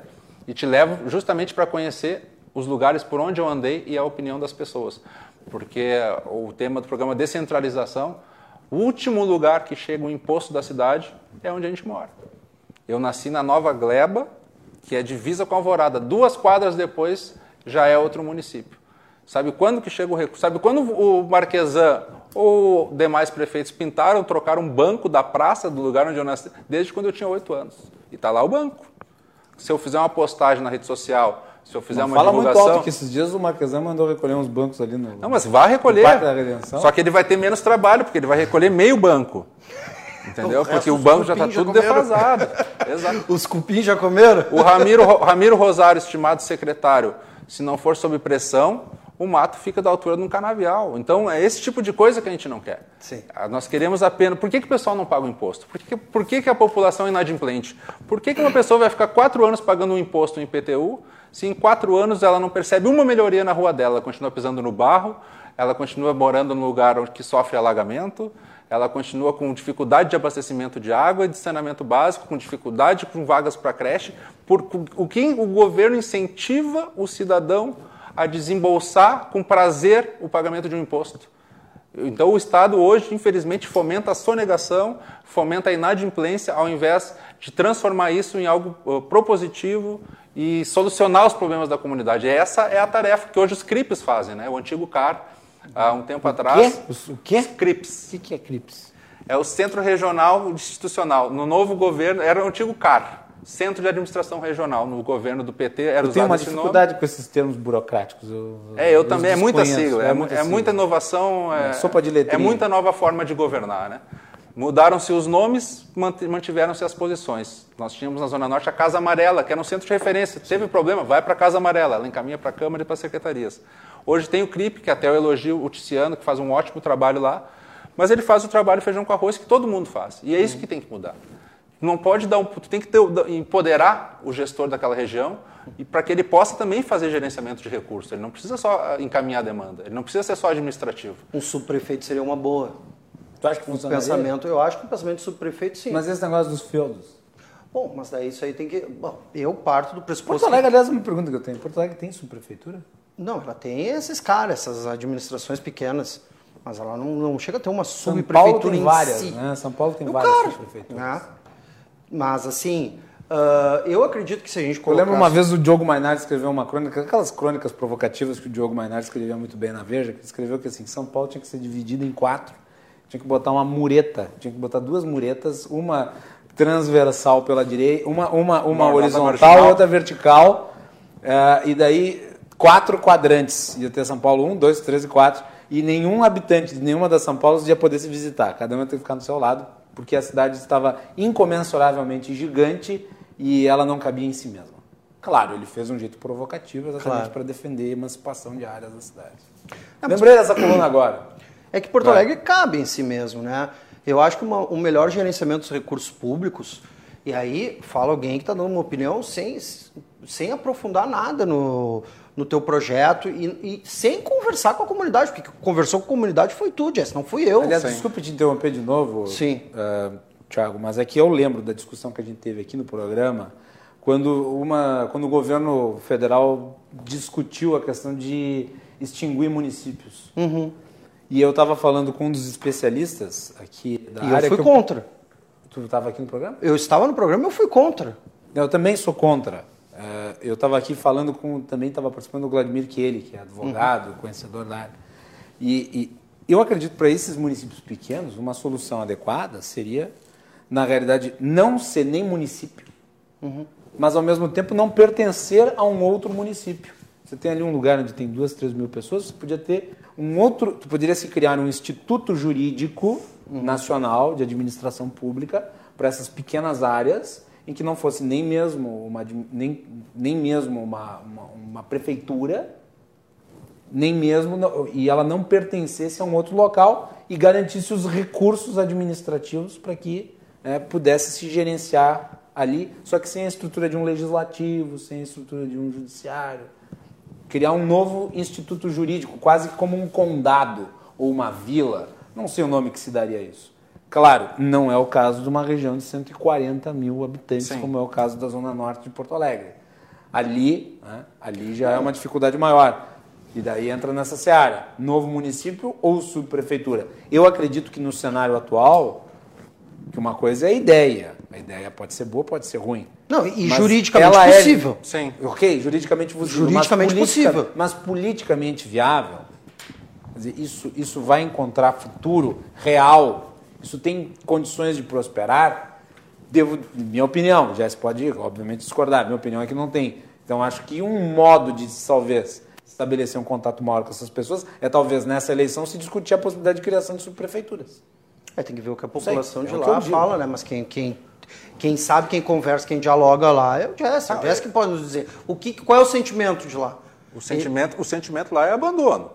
E te levo justamente para conhecer os lugares por onde eu andei e a opinião das pessoas. Porque o tema do programa Descentralização, o último lugar que chega o imposto da cidade é onde a gente mora. Eu nasci na Nova Gleba, que é divisa com Alvorada. Duas quadras depois já é outro município. Sabe quando que chega o recurso? Sabe quando o Marquesan ou demais prefeitos pintaram, trocaram um banco da praça do lugar onde eu nasci, desde quando eu tinha oito anos. E está lá o banco. Se eu fizer uma postagem na rede social, se eu fizer Não uma fala divulgação... muito alto que esses dias o Marquesan mandou recolher uns bancos ali no... Não, mas vai recolher. Só que ele vai ter menos trabalho, porque ele vai recolher meio banco. Entendeu? Resto Porque o banco já está tudo defasado. Exato. Os cupim já comeram? O Ramiro, Ramiro Rosário, estimado secretário, se não for sob pressão, o mato fica da altura de um canavial. Então, é esse tipo de coisa que a gente não quer. Sim. Ah, Nós queremos apenas... Por que, que o pessoal não paga o imposto? Por que, por que, que a população é inadimplente? Por que, que uma pessoa vai ficar quatro anos pagando um imposto em IPTU se em quatro anos ela não percebe uma melhoria na rua dela? Ela continua pisando no barro, ela continua morando num lugar onde- que sofre alagamento, ela continua com dificuldade de abastecimento de água e de saneamento básico, com dificuldade com vagas para creche. Por, o que o governo incentiva o cidadão a desembolsar com prazer o pagamento de um imposto. Então, o Estado hoje, infelizmente, fomenta a sonegação, fomenta a inadimplência, ao invés de transformar isso em algo uh, propositivo e solucionar os problemas da comunidade. Essa é a tarefa que hoje os CRIPs fazem, né? o antigo CAR, há um tempo atrás. Quê? Os- O quê? CRIPs. O que que é CRIPS? É o Centro Regional Institucional. No novo governo, era o antigo CAR, Centro de Administração Regional. No governo do PT era Eu usado tenho uma nome. dificuldade com esses termos burocráticos. Eu, É, eu também. É muita sigla. É, mu- é sigla. muita inovação. É, É, sopa de letrinha. É muita nova forma de governar, né? Mudaram-se os nomes, mant- mantiveram-se as posições. Nós tínhamos na Zona Norte a Casa Amarela, que era um centro de referência. Teve problema, vai para a Casa Amarela. Ela encaminha para a Câmara e para as secretarias. Hoje tem o CRIP, que até eu elogio o Ticiano, que faz um ótimo trabalho lá. Mas ele faz o trabalho feijão com arroz que todo mundo faz. E é isso que tem que mudar. Não pode dar um, tu tem que ter, empoderar o gestor daquela região e para que ele possa também fazer gerenciamento de recursos. Ele não precisa só ah, encaminhar a demanda. Ele não precisa ser só administrativo. Um subprefeito seria uma boa. Tu acha que Um funciona? pensamento, eu acho que o pensamento de subprefeito sim. Mas esse negócio dos feudos. Bom, mas daí isso aí tem que. Bom, eu parto do pressuposto. Porto Alegre, aliás, é uma pergunta que eu tenho. Porto Alegre tem subprefeitura? Não, ela tem esses caras, essas administrações pequenas. Mas ela não, não chega a ter uma São subprefeitura Paulo tem em várias, si. né? São Paulo tem Eu, várias subprefeituras. né? Mas assim, ah, eu acredito que se a gente Eu colocasse... lembro uma vez o Diogo Mainardi escreveu uma crônica, aquelas crônicas provocativas que o Diogo Mainardi escrevia muito bem na Veja, que ele escreveu que assim, São Paulo tinha que ser dividido em quatro, tinha que botar uma mureta, tinha que botar duas muretas, uma transversal pela direita, uma, uma, uma Uma horizontal, outra vertical, eh, e daí quatro quadrantes. Ia ter São Paulo 1, 2, 3 e 4. E nenhum habitante de nenhuma das São Paulo ia poder se visitar. Cada um ia ter que ficar no seu lado, porque a cidade estava incomensuravelmente gigante e ela não cabia em si mesma. Claro, ele fez um jeito provocativo exatamente Claro. para defender a emancipação de áreas da cidade. Lembrei dessa coluna agora. É que Porto. Alegre cabe em si mesmo, né? Eu acho que uma, um melhor gerenciamento dos recursos públicos, e aí fala alguém que está dando uma opinião sem, sem aprofundar nada no, no teu projeto e, e sem conversar com a comunidade, porque quem conversou com a comunidade foi tu, Jess, não fui eu. Aliás, desculpe te interromper de novo, Sim. eh, Thiago, mas é que eu lembro da discussão que a gente teve aqui no programa, quando, uma, quando o governo federal discutiu a questão de extinguir municípios. E eu estava falando com um dos especialistas aqui da e eu área. fui que contra. Tu estava aqui no programa? Eu estava no programa e eu fui contra. Eu também sou contra. Eh, eu estava aqui falando com. Também estava participando do Vladimir Kieli, que é advogado, conhecedor da área. E, e eu acredito para esses municípios pequenos, uma solução adequada seria, na realidade, não ser nem município, mas ao mesmo tempo não pertencer a um outro município. Você tem ali um lugar onde tem duas, três mil pessoas, você podia ter um outro. Tu poderia se criar um instituto jurídico nacional de administração pública para essas pequenas áreas em que não fosse nem mesmo uma, nem, nem mesmo uma, uma, uma prefeitura, nem mesmo e ela não pertencesse a um outro local e garantisse os recursos administrativos para que né, pudesse se gerenciar ali, só que sem a estrutura de um legislativo, sem a estrutura de um judiciário. Criar um novo instituto jurídico, quase como um condado ou uma vila. Não sei o nome que se daria a isso. Claro, não é o caso de uma região de 140 mil habitantes, Sim. como é o caso da Zona Norte de Porto Alegre. Ali, né, ali já é uma dificuldade maior. E daí entra nessa seara, novo município ou subprefeitura. Eu acredito que no cenário atual, que uma coisa é a ideia. A ideia pode ser boa, pode ser ruim. Não, e Mas juridicamente ela é- possível. Sim. Ok, juridicamente possível. Juridicamente mas possível. Mas politicamente viável, quer dizer, isso, isso vai encontrar futuro real, isso tem condições de prosperar? Devo, minha opinião, já se pode, obviamente, discordar, minha opinião é que não tem. Então, acho que um modo de, talvez, estabelecer um contato maior com essas pessoas é, talvez, nessa eleição, se discutir a possibilidade de criação de subprefeituras. É, tem que ver o que a Sei, população é de que lá digo. fala, né? Mas quem, quem, quem sabe, quem conversa, quem dialoga lá é o Jess. O Jess que pode nos dizer. O que, qual é o sentimento de lá? O sentimento, o sentimento lá é abandono.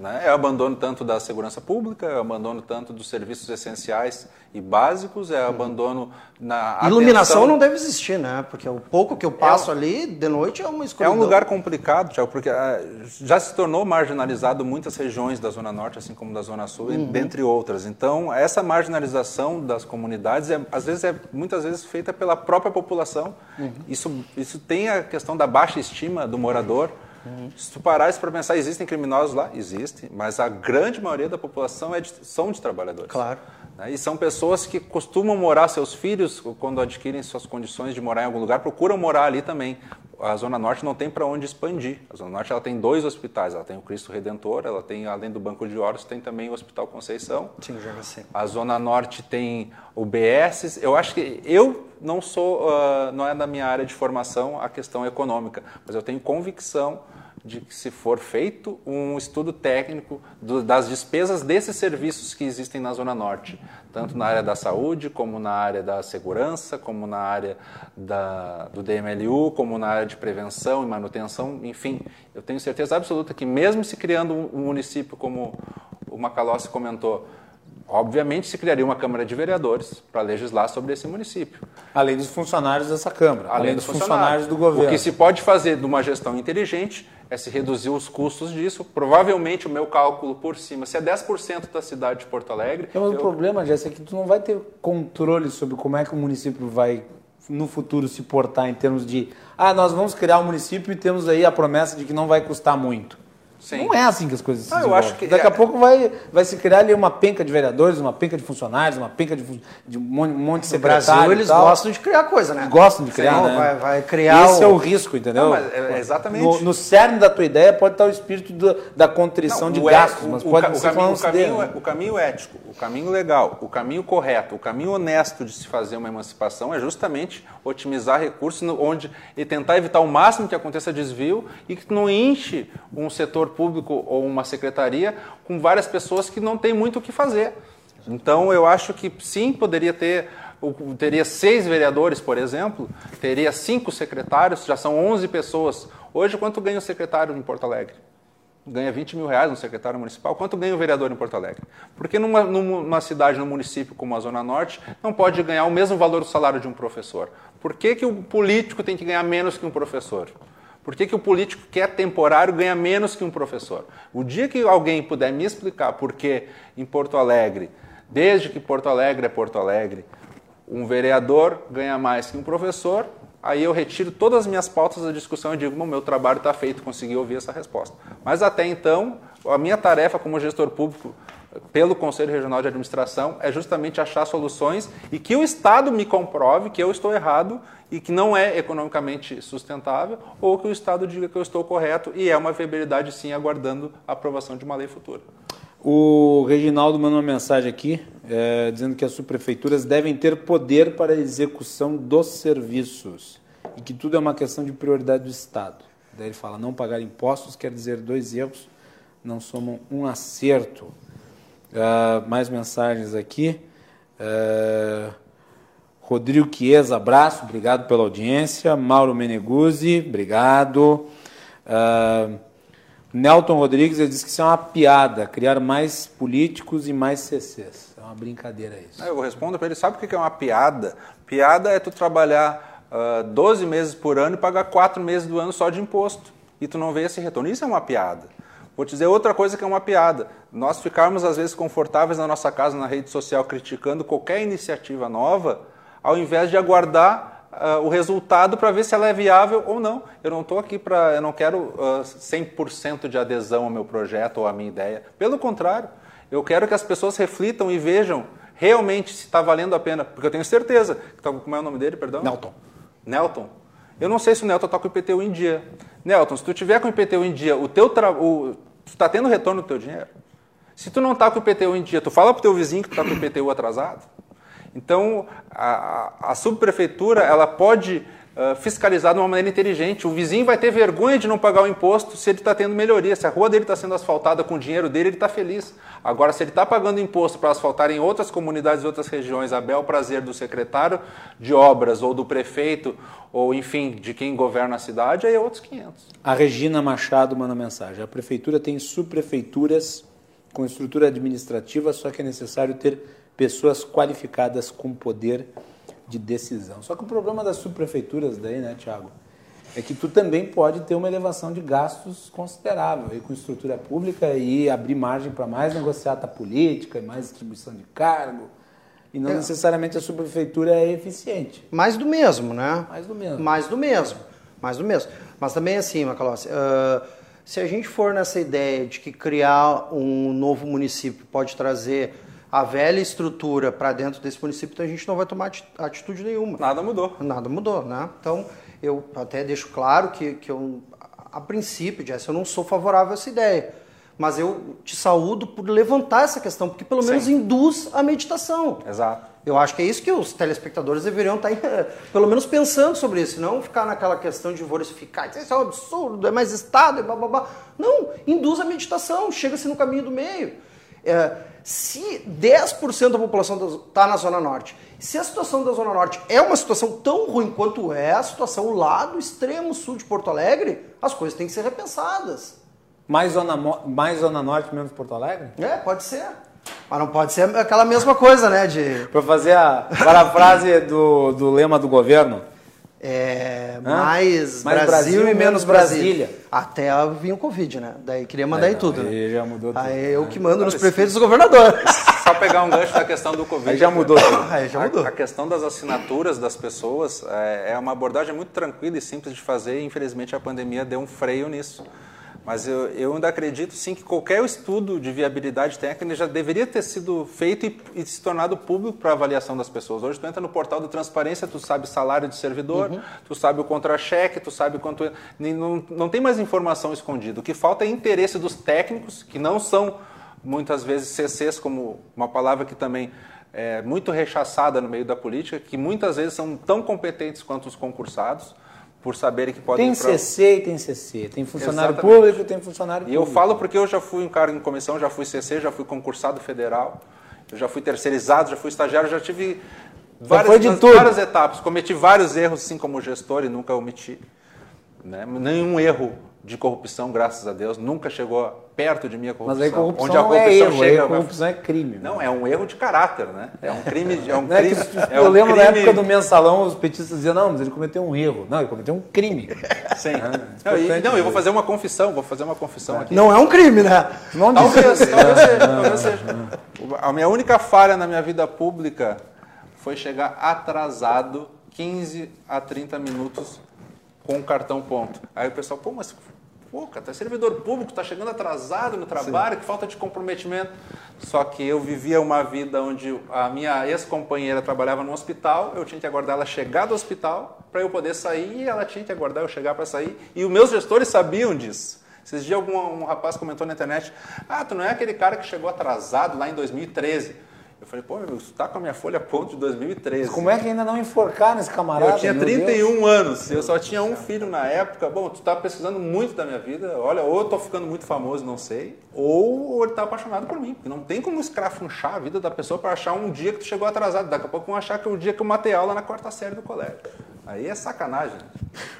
Né? É abandono tanto da segurança pública, é abandono tanto dos serviços essenciais e básicos, é abandono na Iluminação atenção. não deve existir, né? Porque o pouco que eu passo ali de noite é uma É escuridão. um lugar complicado, Tiago, porque ah, já se tornou marginalizado muitas regiões da Zona Norte, assim como da Zona Sul, Uhum. dentre outras. Então, essa marginalização das comunidades, é, às vezes, é muitas vezes feita pela própria população. Uhum. Isso, isso tem a questão da baixa estima do morador. Uhum. Se tu parares para pensar, existem criminosos lá? Existem, mas a grande maioria da população é de- são de trabalhadores. Claro. Né? E são pessoas que costumam morar, seus filhos, quando adquirem suas condições de morar em algum lugar, procuram morar ali também. A Zona Norte não tem para onde expandir. A Zona Norte ela tem dois hospitais. Ela tem o Cristo Redentor, ela tem, além do Banco de Horas, tem também o Hospital Conceição. Sim, já assim. A Zona Norte tem o BS. Eu acho que eu não sou, ah, não é da minha área de formação a questão econômica, mas eu tenho convicção de que se for feito um estudo técnico do- das despesas desses serviços que existem na Zona Norte, tanto na área da saúde, como na área da segurança, como na área da, do DMLU, como na área de prevenção e manutenção, enfim, eu tenho certeza absoluta que mesmo se criando um, município como o Macalossi comentou, Obviamente se criaria uma Câmara de Vereadores para legislar sobre esse município. Além dos funcionários dessa Câmara, além, dos funcionários do governo. O que se pode fazer de uma gestão inteligente é se reduzir os custos disso. Provavelmente o meu cálculo por cima, se é 10% da cidade de Porto Alegre, É, mas o eu- problema, Jéssica, é que tu não vai ter controle sobre como é que o município vai no futuro se portar em termos de ah, nós vamos criar um município e temos aí a promessa de que não vai custar muito. Sim. Não é assim que as coisas se desenvolvem. que Daqui é- a pouco vai, vai se criar ali uma penca de vereadores, uma penca de funcionários, uma penca de, de um monte, de No secretário Brasil, e eles gostam de criar coisa, né? Eles gostam de criar, Não, né? vai, vai criar Esse o... é o risco, entendeu? Não, é- é exatamente. No, no cerne da tua ideia pode estar o espírito do- da contrição Não, de é- gastos, o- mas pode o ser caminho, falando o, caminho, é- o caminho ético, o caminho legal, o caminho correto, o caminho honesto de se fazer uma emancipação é justamente otimizar recursos no- onde e tentar evitar o máximo que aconteça desvio e que não enche um setor público ou uma secretaria com várias pessoas que não têm muito o que fazer. Então, eu acho que sim, poderia ter teria seis vereadores, por exemplo, teria cinco secretários, já são 11 pessoas. Hoje, quanto ganha o secretário em Porto Alegre? Ganha 20 mil reais um secretário municipal. Quanto ganha o vereador em Porto Alegre? Porque numa, numa cidade, num município como a Zona Norte, não pode ganhar o mesmo valor do salário de um professor. Por que, que o político tem que ganhar menos que um professor? Por que, que o político que é temporário ganha menos que um professor? O dia que alguém puder me explicar por que em Porto Alegre, desde que Porto Alegre é Porto Alegre, um vereador ganha mais que um professor, aí eu retiro todas as minhas pautas da discussão e digo, meu trabalho está feito, consegui ouvir essa resposta. Mas até então, a minha tarefa como gestor público pelo Conselho Regional de Administração é justamente achar soluções e que o Estado me comprove que eu estou errado e que não é economicamente sustentável, ou que o Estado diga que eu estou correto e é uma viabilidade sim aguardando a aprovação de uma lei futura. O Reginaldo mandou uma mensagem aqui é, dizendo que as subprefeituras devem ter poder para a execução dos serviços e que tudo é uma questão de prioridade do Estado. Daí ele fala: não pagar impostos quer dizer dois erros, não somam um acerto. Uh, mais mensagens aqui. Uh, Rodrigo Chiesa, abraço, obrigado pela audiência. Mauro Meneguzzi, obrigado. Uh, Nelton Rodrigues disse que isso é uma piada, criar mais políticos e mais CCs. É uma brincadeira isso. Eu respondo para ele, sabe o que é uma piada? Piada é tu trabalhar uh, 12 meses por ano e pagar 4 meses do ano só de imposto. E tu não vê esse retorno. Isso é uma piada. Vou te dizer outra coisa que é uma piada. Nós ficarmos, às vezes, confortáveis na nossa casa, na rede social, criticando qualquer iniciativa nova, ao invés de aguardar uh, o resultado para ver se ela é viável ou não. Eu não estou aqui para. Eu não quero uh, ah, 100% de adesão ao meu projeto ou à minha ideia. Pelo contrário, eu quero que as pessoas reflitam e vejam realmente se está valendo a pena. Porque eu tenho certeza. Tá, como é o nome dele, perdão? Nelton. Nelton. Eu não sei se o Nelton está com o IPTU em dia. Nelton, se tu tiver com o IPTU em dia, o teu tra... o... tu está tendo retorno do teu dinheiro? Se tu não está com o IPTU em dia, tu fala para o teu vizinho que tu está com o IPTU atrasado? Então, a, a subprefeitura ela pode uh, fiscalizar de uma maneira inteligente. O vizinho vai ter vergonha de não pagar o imposto se ele está tendo melhoria. Se a rua dele está sendo asfaltada com o dinheiro dele, ele está feliz. Agora, se ele está pagando imposto para asfaltar em outras comunidades e outras regiões, a bel prazer do secretário de obras ou do prefeito, ou enfim, de quem governa a cidade, aí é outros 500. A Regina Machado manda mensagem. A prefeitura tem subprefeituras com estrutura administrativa, só que é necessário ter pessoas qualificadas com poder de decisão. Só que o problema das subprefeituras daí, né, Tiago, é que tu também pode ter uma elevação de gastos considerável aí com estrutura pública e abrir margem para mais negociata política e mais distribuição de cargo. E não é. necessariamente a subprefeitura é eficiente. Mais do mesmo, né? Mais do mesmo. Mais do mesmo. Mais do mesmo. Mas também assim, Macalossi, uh, se a gente for nessa ideia de que criar um novo município pode trazer a velha estrutura para dentro desse município, então a gente não vai tomar atitude nenhuma. Nada mudou. Nada mudou, né? Então, eu até deixo claro que, que eu, a princípio, Jess, eu não sou favorável a essa ideia. Mas eu te saúdo por levantar essa questão, porque pelo menos Sim. induz a meditação. Exato. Eu acho que é isso que os telespectadores deveriam estar, pelo menos, pensando sobre isso, não ficar naquela questão de versificar, isso é um absurdo, é mais Estado, é blá, blá, blá. Não, induz a meditação, chega-se no caminho do meio. É, se 10% da população está na Zona Norte, se a situação da Zona Norte é uma situação tão ruim quanto é a situação lá do extremo sul de Porto Alegre, as coisas têm que ser repensadas. Mais Zona, mais zona Norte, menos Porto Alegre? É, pode ser. Mas não pode ser aquela mesma coisa, né? De... Para fazer a parafrase do, do lema do governo. É, mais, mais, Brasil, Brasil e menos Brasília. Brasília. Até vir o Covid, né? Daí queria mandar é, em tudo. Aí né? já mudou tudo. Aí eu que mando nos prefeitos e governadores. Só pegar um gancho da questão do Covid. Aí já mudou tudo. Aí já mudou. A, a questão das assinaturas das pessoas é, é uma abordagem muito tranquila e simples de fazer e infelizmente a pandemia deu um freio nisso. Mas eu, eu, ainda acredito sim que qualquer estudo de viabilidade técnica já deveria ter sido feito e, e se tornado público para avaliação das pessoas. Hoje tu entra no portal da transparência, tu sabe salário de servidor, uhum. tu sabe o contra-cheque, tu sabe quanto. Não, não tem mais informação escondida. O que falta é interesse dos técnicos, que não são muitas vezes CCs, como uma palavra que também é muito rechaçada no meio da política, que muitas vezes são tão competentes quanto os concursados por saberem que podem... Tem CC e tem CC, tem funcionário Exatamente. público tem funcionário e público. E eu falo porque eu já fui um cara em comissão, já fui CC, já fui concursado federal, eu já fui terceirizado, já fui estagiário, já tive várias, várias etapas. Cometi vários erros, assim como gestor, e nunca omiti. Né? Nenhum erro de corrupção, graças a Deus, nunca chegou perto de minha corrupção. Mas aí corrupção Onde a não é corrupção erro, chega, corrupção é crime. Não, é um erro de caráter, né? É um crime. É um Não é que crime. é eu um lembro na crime- época do mensalão, os petistas diziam, não, mas ele cometeu um erro. Não, ele cometeu um crime. Sim. É, não, e- não, eu vou fazer uma confissão, vou fazer uma confissão aqui. Não é um crime, né? Não Talvez, talvez seja, talvez seja. A minha única falha na minha vida pública foi chegar atrasado 15 a 30 minutos com o cartão ponto. Aí o pessoal, pô, mas pô, cara, tá servidor público, tá chegando atrasado no trabalho, que falta de comprometimento. Só que eu vivia uma vida onde a minha ex-companheira trabalhava no hospital, eu tinha que aguardar ela chegar do hospital para eu poder sair e ela tinha que aguardar eu chegar para sair. E os meus gestores sabiam disso. Esses dias algum um rapaz comentou na internet, ah, tu não é aquele cara que chegou atrasado lá em 2013. Eu falei, pô, meu, tu tá com a minha folha ponto de 2013. Como é que ainda não enforcaram esse camarada? Eu tinha meu Deus? 31 anos, eu só tinha um filho na época. Bom, tu tá precisando muito da minha vida. Olha, ou eu tô ficando muito famoso, não sei, ou, ou ele tá apaixonado por mim. Porque não tem como escrafunchar a vida da pessoa para achar um dia que tu chegou atrasado. Daqui a pouco vão achar que é o dia que eu matei aula na quarta série do colégio. Aí é sacanagem.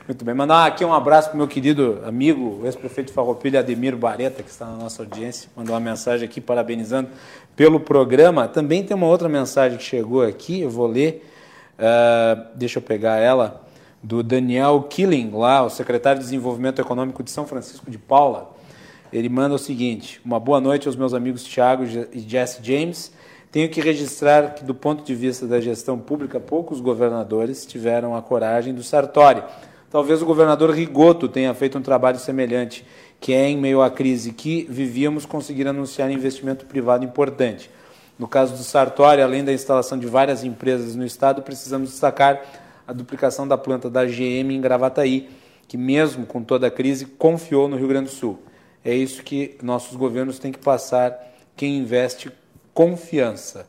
Muito bem. Mandar aqui um abraço para meu querido amigo, ex-prefeito de Farroupilha, Ademir Bareta, que está na nossa audiência. Mandou uma mensagem aqui parabenizando pelo programa. Também tem uma outra mensagem que chegou aqui, eu vou ler. Ah, deixa eu pegar ela. Do Daniel Killing, lá, o secretário de Desenvolvimento Econômico de São Francisco de Paula. Ele manda o seguinte: Uma boa noite aos meus amigos Thiago e Jesse James. Tenho que registrar que, do ponto de vista da gestão pública, poucos governadores tiveram a coragem do Sartori. Talvez o governador Rigoto tenha feito um trabalho semelhante, que é, em meio à crise que vivíamos, conseguir anunciar investimento privado importante. No caso do Sartori, além da instalação de várias empresas no estado, precisamos destacar a duplicação da planta da GM em Gravataí, que, mesmo com toda a crise, confiou no Rio Grande do Sul. É isso que nossos governos têm que passar, quem investe confiança.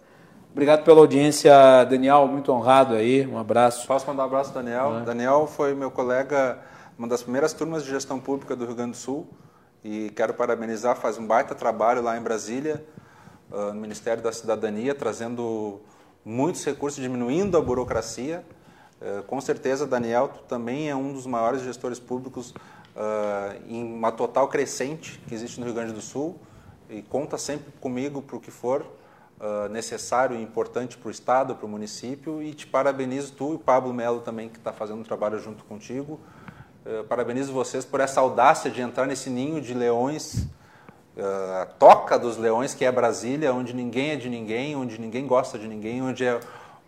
Obrigado pela audiência, Daniel, muito honrado aí, um abraço. Posso mandar um abraço, Daniel? Daniel foi meu colega, uma das primeiras turmas de gestão pública do Rio Grande do Sul. E quero parabenizar, faz um baita trabalho lá em Brasília, ah, no Ministério da Cidadania, trazendo muitos recursos, diminuindo a burocracia. Eh, Com certeza, Daniel, tu também é um dos maiores gestores públicos ah, em uma total crescente que existe no Rio Grande do Sul. E conta sempre comigo para o que for necessário e importante para o Estado, para o município. E te parabenizo, tu e Pablo Melo também, que está fazendo um trabalho junto contigo. Eh, parabenizo vocês por essa audácia de entrar nesse ninho de leões, eh, a toca dos leões, que é Brasília, onde ninguém é de ninguém, onde ninguém gosta de ninguém, onde, é,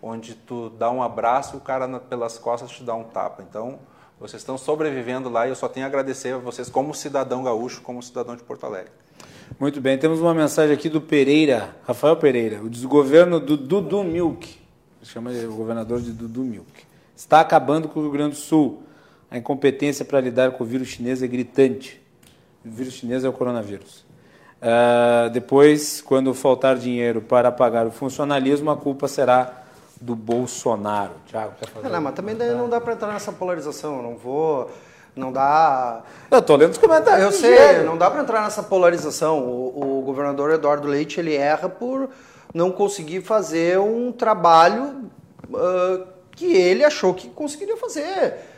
onde tu dá um abraço e o cara na- pelas costas te dá um tapa. Então, vocês estão sobrevivendo lá e eu só tenho a agradecer a vocês como cidadão gaúcho, como cidadão de Porto Alegre. Muito bem, temos uma mensagem aqui do Pereira, Rafael Pereira, o desgoverno do Dudu Milk, chama o governador de Dudu Milk, está acabando com o Rio Grande do Sul. A incompetência para lidar com o vírus chinês é gritante. O vírus chinês é o coronavírus. Ah, depois, quando faltar dinheiro para pagar o funcionalismo, a culpa será do Bolsonaro. Tiago, quer fazer? Não, mas também não dá para entrar nessa polarização. Eu não vou. Não dá. Eu tô lendo os comentários. Eu sei, Diego. não dá para entrar nessa polarização. O, o governador Eduardo Leite ele erra por não conseguir fazer um trabalho ah, que ele achou que conseguiria fazer.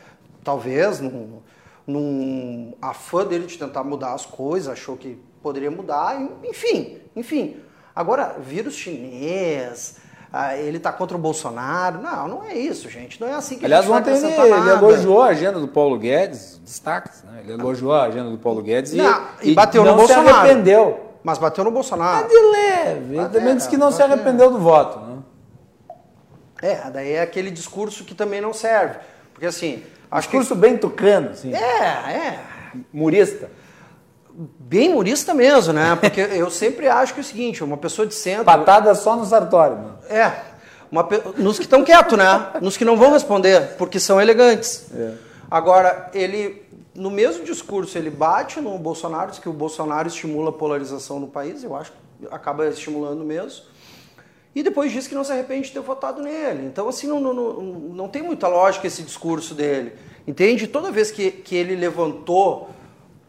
Talvez num, num afã dele de tentar mudar as coisas, achou que poderia mudar, enfim, enfim. Agora, vírus chinês, ah, ele tá contra o Bolsonaro. Não, não é isso, gente. Não é assim que Aliás, a gente ontem ele, acrescentar ele nada. elogiou a agenda do Paulo Guedes, destaques, né? Ele elogiou a agenda do Paulo Guedes e, Não, e bateu não no Bolsonaro. se arrependeu. Mas bateu no Bolsonaro. Tá de leve. Ele também é, disse que não se é. arrependeu do voto. Né? É, daí é aquele discurso que também não serve. Porque assim, acho Discurso bem tucano, assim, que. É, é. murista. Bem murista mesmo, né? Porque eu sempre acho que é o seguinte, uma pessoa de centro. Patada só no Sartório, mano. É. Uma, nos que estão quietos, né? Nos que não vão responder, porque são elegantes. É. Agora, ele, no mesmo discurso, ele bate no Bolsonaro, diz que o Bolsonaro estimula a polarização no país, eu acho que acaba estimulando mesmo. E depois diz que não se arrepende de ter votado nele. Então, assim, não, não, não, não tem muita lógica esse discurso dele. Entende? Toda vez que, que ele levantou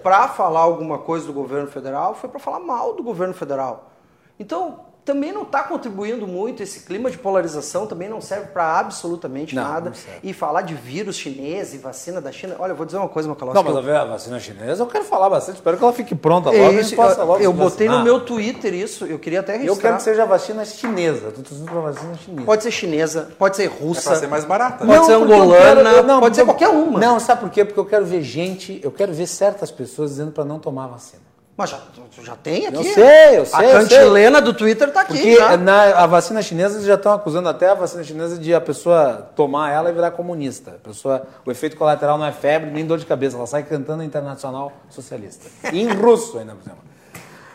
para falar alguma coisa do governo federal, foi para falar mal do governo federal. Então, também não está contribuindo muito. Esse clima de polarização também não serve para absolutamente Não, nada. não e falar de vírus chinês e vacina da China. Olha, eu vou dizer uma coisa, Macalossi. Não, mas eu- ver, a vacina chinesa eu quero falar bastante. Espero que ela fique pronta logo É e possa logo eu, botei no vacinar. meu Twitter isso, eu queria até registrar. Eu quero que seja a vacina chinesa. Tô torcendo pra vacina chinesa. Pode ser chinesa, pode ser É russa. para ser mais barata. Pode ser porque eu angolana, quero- pode ser qualquer uma. Não, sabe por quê? Porque eu quero ver gente, eu quero ver certas pessoas dizendo pra não tomar vacina. Mas já, já tem aqui. Eu sei, eu sei, A eu sei. cantilena do Twitter tá aqui. Porque já. na a vacina chinesa eles já estão acusando até a vacina chinesa de a pessoa tomar ela e virar comunista. A pessoa, o efeito colateral não é febre nem dor de cabeça, ela sai cantando internacional socialista. E em russo ainda por cima.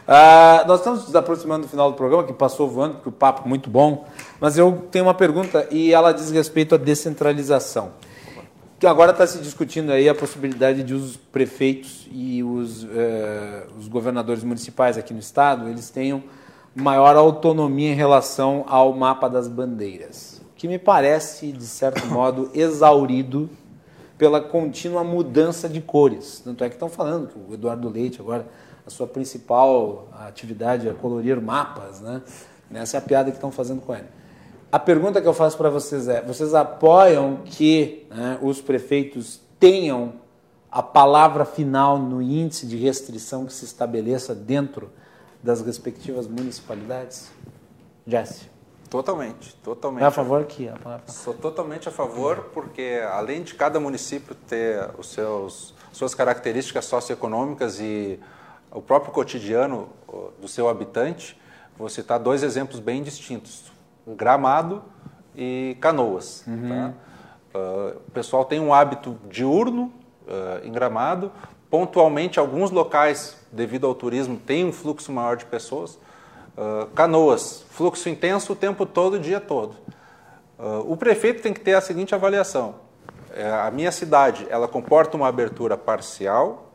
Ah, nós estamos nos aproximando do final do programa, que passou voando, porque o papo é muito bom. Mas eu tenho uma pergunta e ela diz respeito à descentralização. Que agora está se discutindo aí a possibilidade de os prefeitos e os, eh, os governadores municipais aqui no estado eles tenham maior autonomia em relação ao mapa das bandeiras, que me parece de certo modo exaurido pela contínua mudança de cores. Tanto é que estão falando que o Eduardo Leite agora a sua principal atividade é colorir mapas, né? Essa é a piada que estão fazendo com ele. A pergunta que eu faço para vocês é: vocês apoiam que né, os prefeitos tenham a palavra final no índice de restrição que se estabeleça dentro das respectivas municipalidades? Jesse, Totalmente, totalmente. é a favor que a palavra Sou totalmente a favor, porque além de cada município ter os seus suas características socioeconômicas e o próprio cotidiano do seu habitante, vou citar dois exemplos bem distintos: Gramado e Canoas. tá? Ah, o pessoal tem um hábito diurno ah, em Gramado. Pontualmente, alguns locais, devido ao turismo, tem um fluxo maior de pessoas. Ah, Canoas, fluxo intenso o tempo todo, o dia todo. Uh, o prefeito tem que ter a seguinte avaliação: É, a minha cidade, ela comporta uma abertura parcial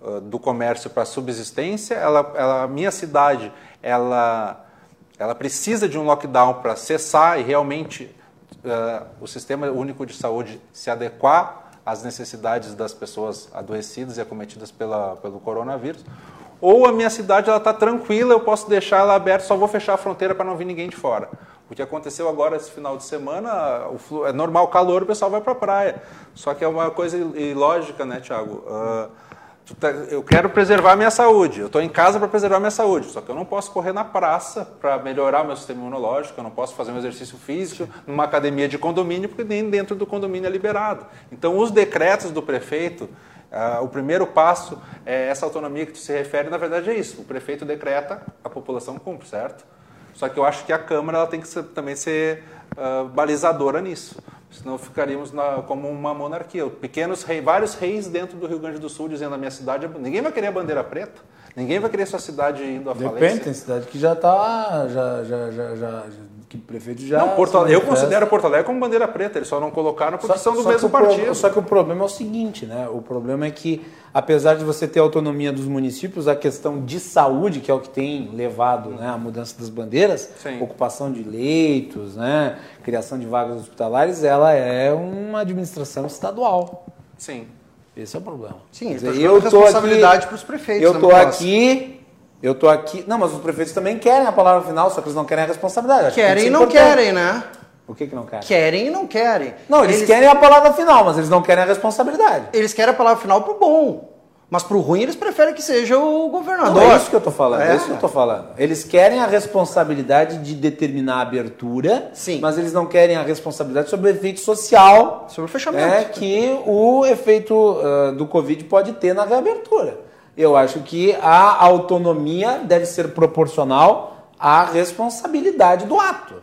uh, do comércio para subsistência. Ela, ela- a minha cidade, ela, ela precisa de um lockdown para cessar e realmente uh, o sistema único de saúde se adequar às necessidades das pessoas adoecidas e acometidas pela, pelo coronavírus. Ou a minha cidade ela está tranquila, eu posso deixar ela aberta, só vou fechar a fronteira para não vir ninguém de fora. O que aconteceu agora esse final de semana, é normal calor, o pessoal vai para a praia. Só que é uma coisa il- ilógica, né, Tiago? Eu quero preservar a minha saúde, eu estou em casa para preservar a minha saúde, só que eu não posso correr na praça para melhorar meu sistema imunológico, eu não posso fazer um exercício físico numa academia de condomínio, porque nem dentro do condomínio é liberado. Então, os decretos do prefeito, ah, o primeiro passo é essa autonomia que tu se refere, na verdade é isso. O prefeito decreta, a população cumpre, certo? Só que eu acho que a Câmara ela tem que ser- também ser ah, balizadora nisso. Senão ficaríamos na- como uma monarquia. Pequenos reis, vários reis dentro do Rio Grande do Sul dizendo a minha cidade. Ninguém vai querer a bandeira preta. Ninguém vai querer sua cidade indo à Depende, falência. tem cidade que já está. Já, já, já, já, que o prefeito já. Não, Porto Alegre- eu considero Porto Alegre como bandeira preta. Eles só não colocaram porque são do mesmo o pro- partido. Só que o problema é o seguinte, né? O problema é que, apesar de você ter autonomia dos municípios, a questão de saúde, que é o que tem levado né, à mudança das bandeiras, Sim. ocupação de leitos, né, criação de vagas hospitalares, ela é uma administração estadual. Sim. Esse é o problema. Sim, Quer dizer, eu tô responsabilidade aqui- pros prefeitos, Eu né, tô Macalossi? aqui, eu tô aqui. Não, mas os prefeitos também querem a palavra final, só que eles não querem a responsabilidade. Acho que que Querem ser e não importante. querem, né? O que que não querem? Querem e não querem. Não, eles, querem a palavra final, mas eles não querem a responsabilidade. Eles querem a palavra final pro bom. Mas pro ruim eles preferem que seja o governador. Não, é isso que eu tô falando, é. É. isso que eu tô falando. Eles querem a responsabilidade de determinar a abertura, Sim. mas eles não querem a responsabilidade sobre o efeito social Sobre o fechamento. né, que o efeito ah, do Covid pode ter na reabertura. Eu acho que a autonomia deve ser proporcional à responsabilidade do ato.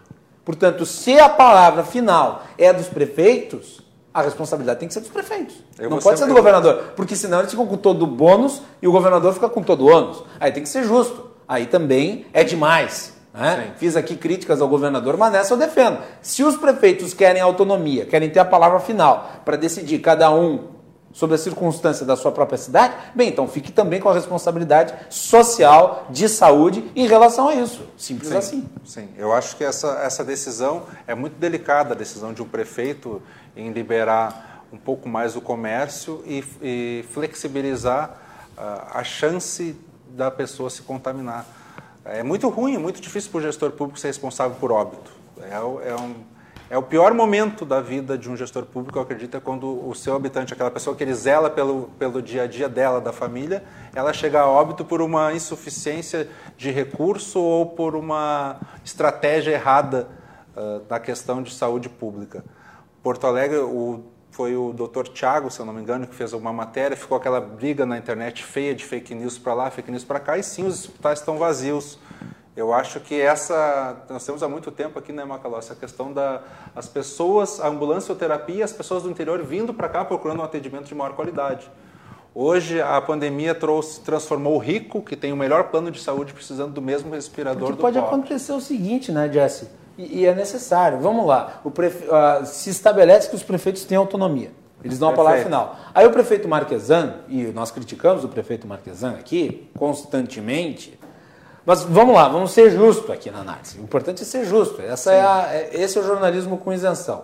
Portanto, se a palavra final é dos prefeitos, a responsabilidade tem que ser dos prefeitos. Eu não pode ser- ser do governador, porque senão eles ficam com todo o bônus e o governador fica com todo o ônus. Aí tem que ser justo. Aí também é demais. Né? Fiz aqui críticas ao governador, mas nessa eu defendo. Se os prefeitos querem autonomia, querem ter a palavra final para decidir cada um sobre a circunstância da sua própria cidade, bem, então fique também com a responsabilidade social, de saúde em relação a isso. Simples Sim, assim. Sim, eu acho que essa, essa decisão é muito delicada, a decisão de um prefeito em liberar um pouco mais o comércio e, e flexibilizar ah, a chance da pessoa se contaminar. É muito ruim, é muito difícil para o gestor público ser responsável por óbito. É, é, um, é o pior momento da vida de um gestor público, eu acredito, é quando o seu habitante, aquela pessoa que ele zela pelo, pelo dia a dia dela, da família, ela chega a óbito por uma insuficiência de recurso ou por uma estratégia errada uh, na questão de saúde pública. Porto Alegre, o foi o Dr. Tiago, se eu não me engano, que fez uma matéria, ficou aquela briga na internet feia de fake news para lá, fake news para cá, e sim, os hospitais estão vazios. Eu acho que essa, nós temos há muito tempo aqui, né, Macaló, essa questão da as pessoas, a ambulância terapia, as pessoas do interior vindo para cá procurando um atendimento de maior qualidade. Hoje a pandemia trouxe, transformou o rico, que tem o melhor plano de saúde, precisando do mesmo respirador Porque do pode pobre. acontecer o seguinte, né, Jesse? E, e é necessário. Vamos lá. Prefe... uh, se estabelece que os prefeitos têm autonomia. Eles dão a palavra final. Aí o prefeito Marquesan, e nós criticamos o prefeito Marquesan aqui constantemente, mas vamos lá, vamos ser justos aqui na análise. O importante é ser justo. Essa é a, é- esse é o jornalismo com isenção.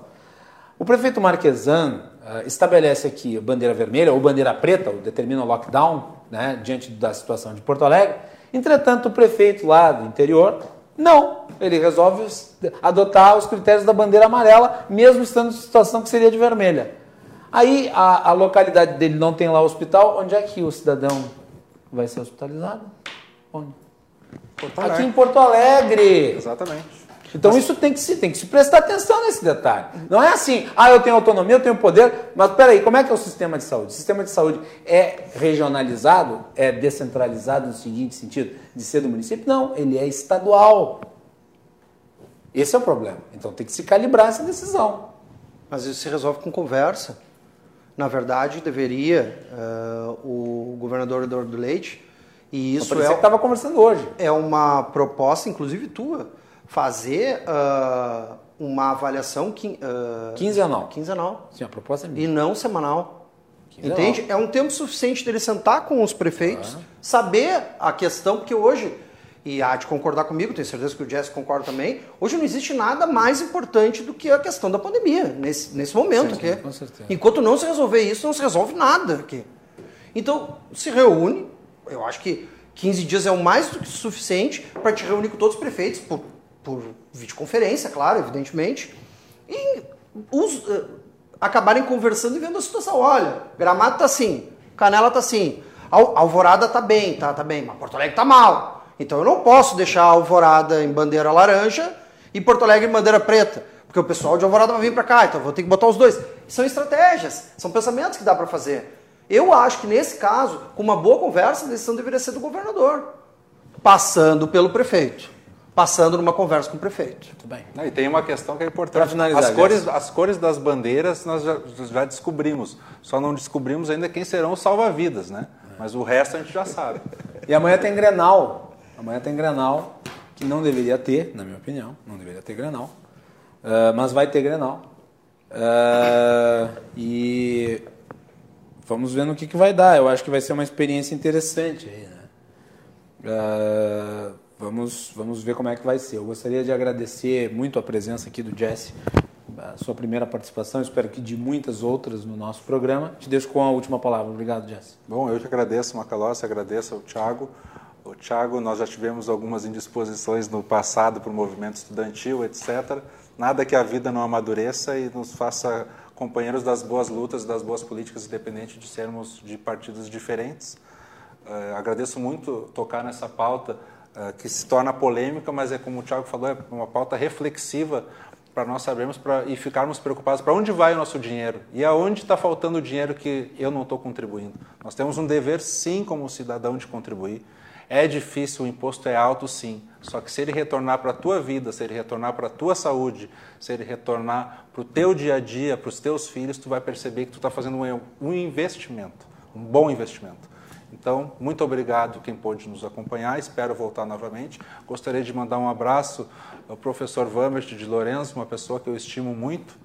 O prefeito Marquesan ah, estabelece aqui a bandeira vermelha ou bandeira preta, ou determina o lockdown, né, diante da situação de Porto Alegre. Entretanto, o prefeito lá do interior, não. Ele resolve os- adotar os critérios da bandeira amarela, mesmo estando em situação que seria de vermelha. Aí a, a localidade dele não tem lá o hospital, onde é que o cidadão vai ser hospitalizado? Onde? Porto Aqui Alegre. em Porto Alegre. Exatamente. Então isso tem que se tem que se prestar atenção nesse detalhe. Não é assim, ah, eu tenho autonomia, eu tenho poder, mas peraí, como é que é o sistema de saúde? O sistema de saúde é regionalizado, é descentralizado no seguinte sentido, de ser do município? Não, ele é estadual. Esse é o problema. Então tem que se calibrar essa decisão. Mas isso se resolve com conversa. Na verdade, deveria eh, o governador Eduardo Leite, e isso Isso é, estava conversando hoje. é uma proposta, inclusive tua, fazer ah, uma avaliação quin, ah, Quinzenal. quinzenal Sim, a proposta é minha. e não semanal. Quinzenal. Entende? É um tempo suficiente dele sentar com os prefeitos, saber a questão, porque hoje, e há de concordar comigo, tenho certeza que o Jess concorda também, hoje não existe nada mais importante do que a questão da pandemia, nesse, nesse momento. Sim, aqui. com certeza. Enquanto não se resolver isso, não se resolve nada aqui. Então, se reúne, eu acho que 15 dias é o mais do que suficiente para te reunir com todos os prefeitos, por, por videoconferência, claro, evidentemente, e os, eh, acabarem conversando e vendo a situação. Olha, Gramado tá assim, Canela tá assim, Al- Alvorada tá bem, tá, tá bem, mas Porto Alegre tá mal. Então eu não posso deixar Alvorada em bandeira laranja e Porto Alegre em bandeira preta, porque o pessoal de Alvorada vai vir para cá, então eu vou ter que botar os dois. São estratégias, são pensamentos que dá para fazer. Eu acho que nesse caso, com uma boa conversa, a decisão deveria ser do governador, passando pelo prefeito, passando numa conversa com o prefeito. Muito bem. Não, E tem uma questão que é importante. finalizar, as, cores, as cores das bandeiras nós já, já descobrimos. Só não descobrimos ainda quem serão os salva-vidas, né? Mas o resto a gente já sabe. E amanhã tem Grenal. Amanhã tem Grenal, que não deveria ter, na minha opinião, não deveria ter Grenal. Ah, mas vai ter Grenal. Ah, e vamos ver no que, que vai dar. Eu acho que vai ser uma experiência interessante aí, né? Ah, vamos, vamos ver como é que vai ser. Eu gostaria de agradecer muito a presença aqui do Jesse, a sua primeira participação, espero que de muitas outras no nosso programa. Te deixo com a última palavra. Obrigado, Jesse. Bom, eu que agradeço, Macalossi, agradeço ao Thiago. O Thiago, nós já tivemos algumas indisposições no passado para o movimento estudantil, etc. Nada que a vida não amadureça e nos faça companheiros das boas lutas, das boas políticas, independente de sermos de partidos diferentes. Eh, agradeço muito tocar nessa pauta eh, que se torna polêmica, mas é como o Thiago falou, é uma pauta reflexiva para nós sabermos pra, e ficarmos preocupados para onde vai o nosso dinheiro e aonde está faltando o dinheiro que eu não estou contribuindo. Nós temos um dever, sim, como cidadão, de contribuir. É difícil, o imposto é alto, sim. Só que se ele retornar para a tua vida, se ele retornar para a tua saúde, se ele retornar para o teu dia a dia, para os teus filhos, tu vai perceber que tu está fazendo um, investimento, um bom investimento. Então, muito obrigado quem pôde nos acompanhar. Espero voltar novamente. Gostaria de mandar um abraço ao professor Vamert de Lourenço, uma pessoa que eu estimo muito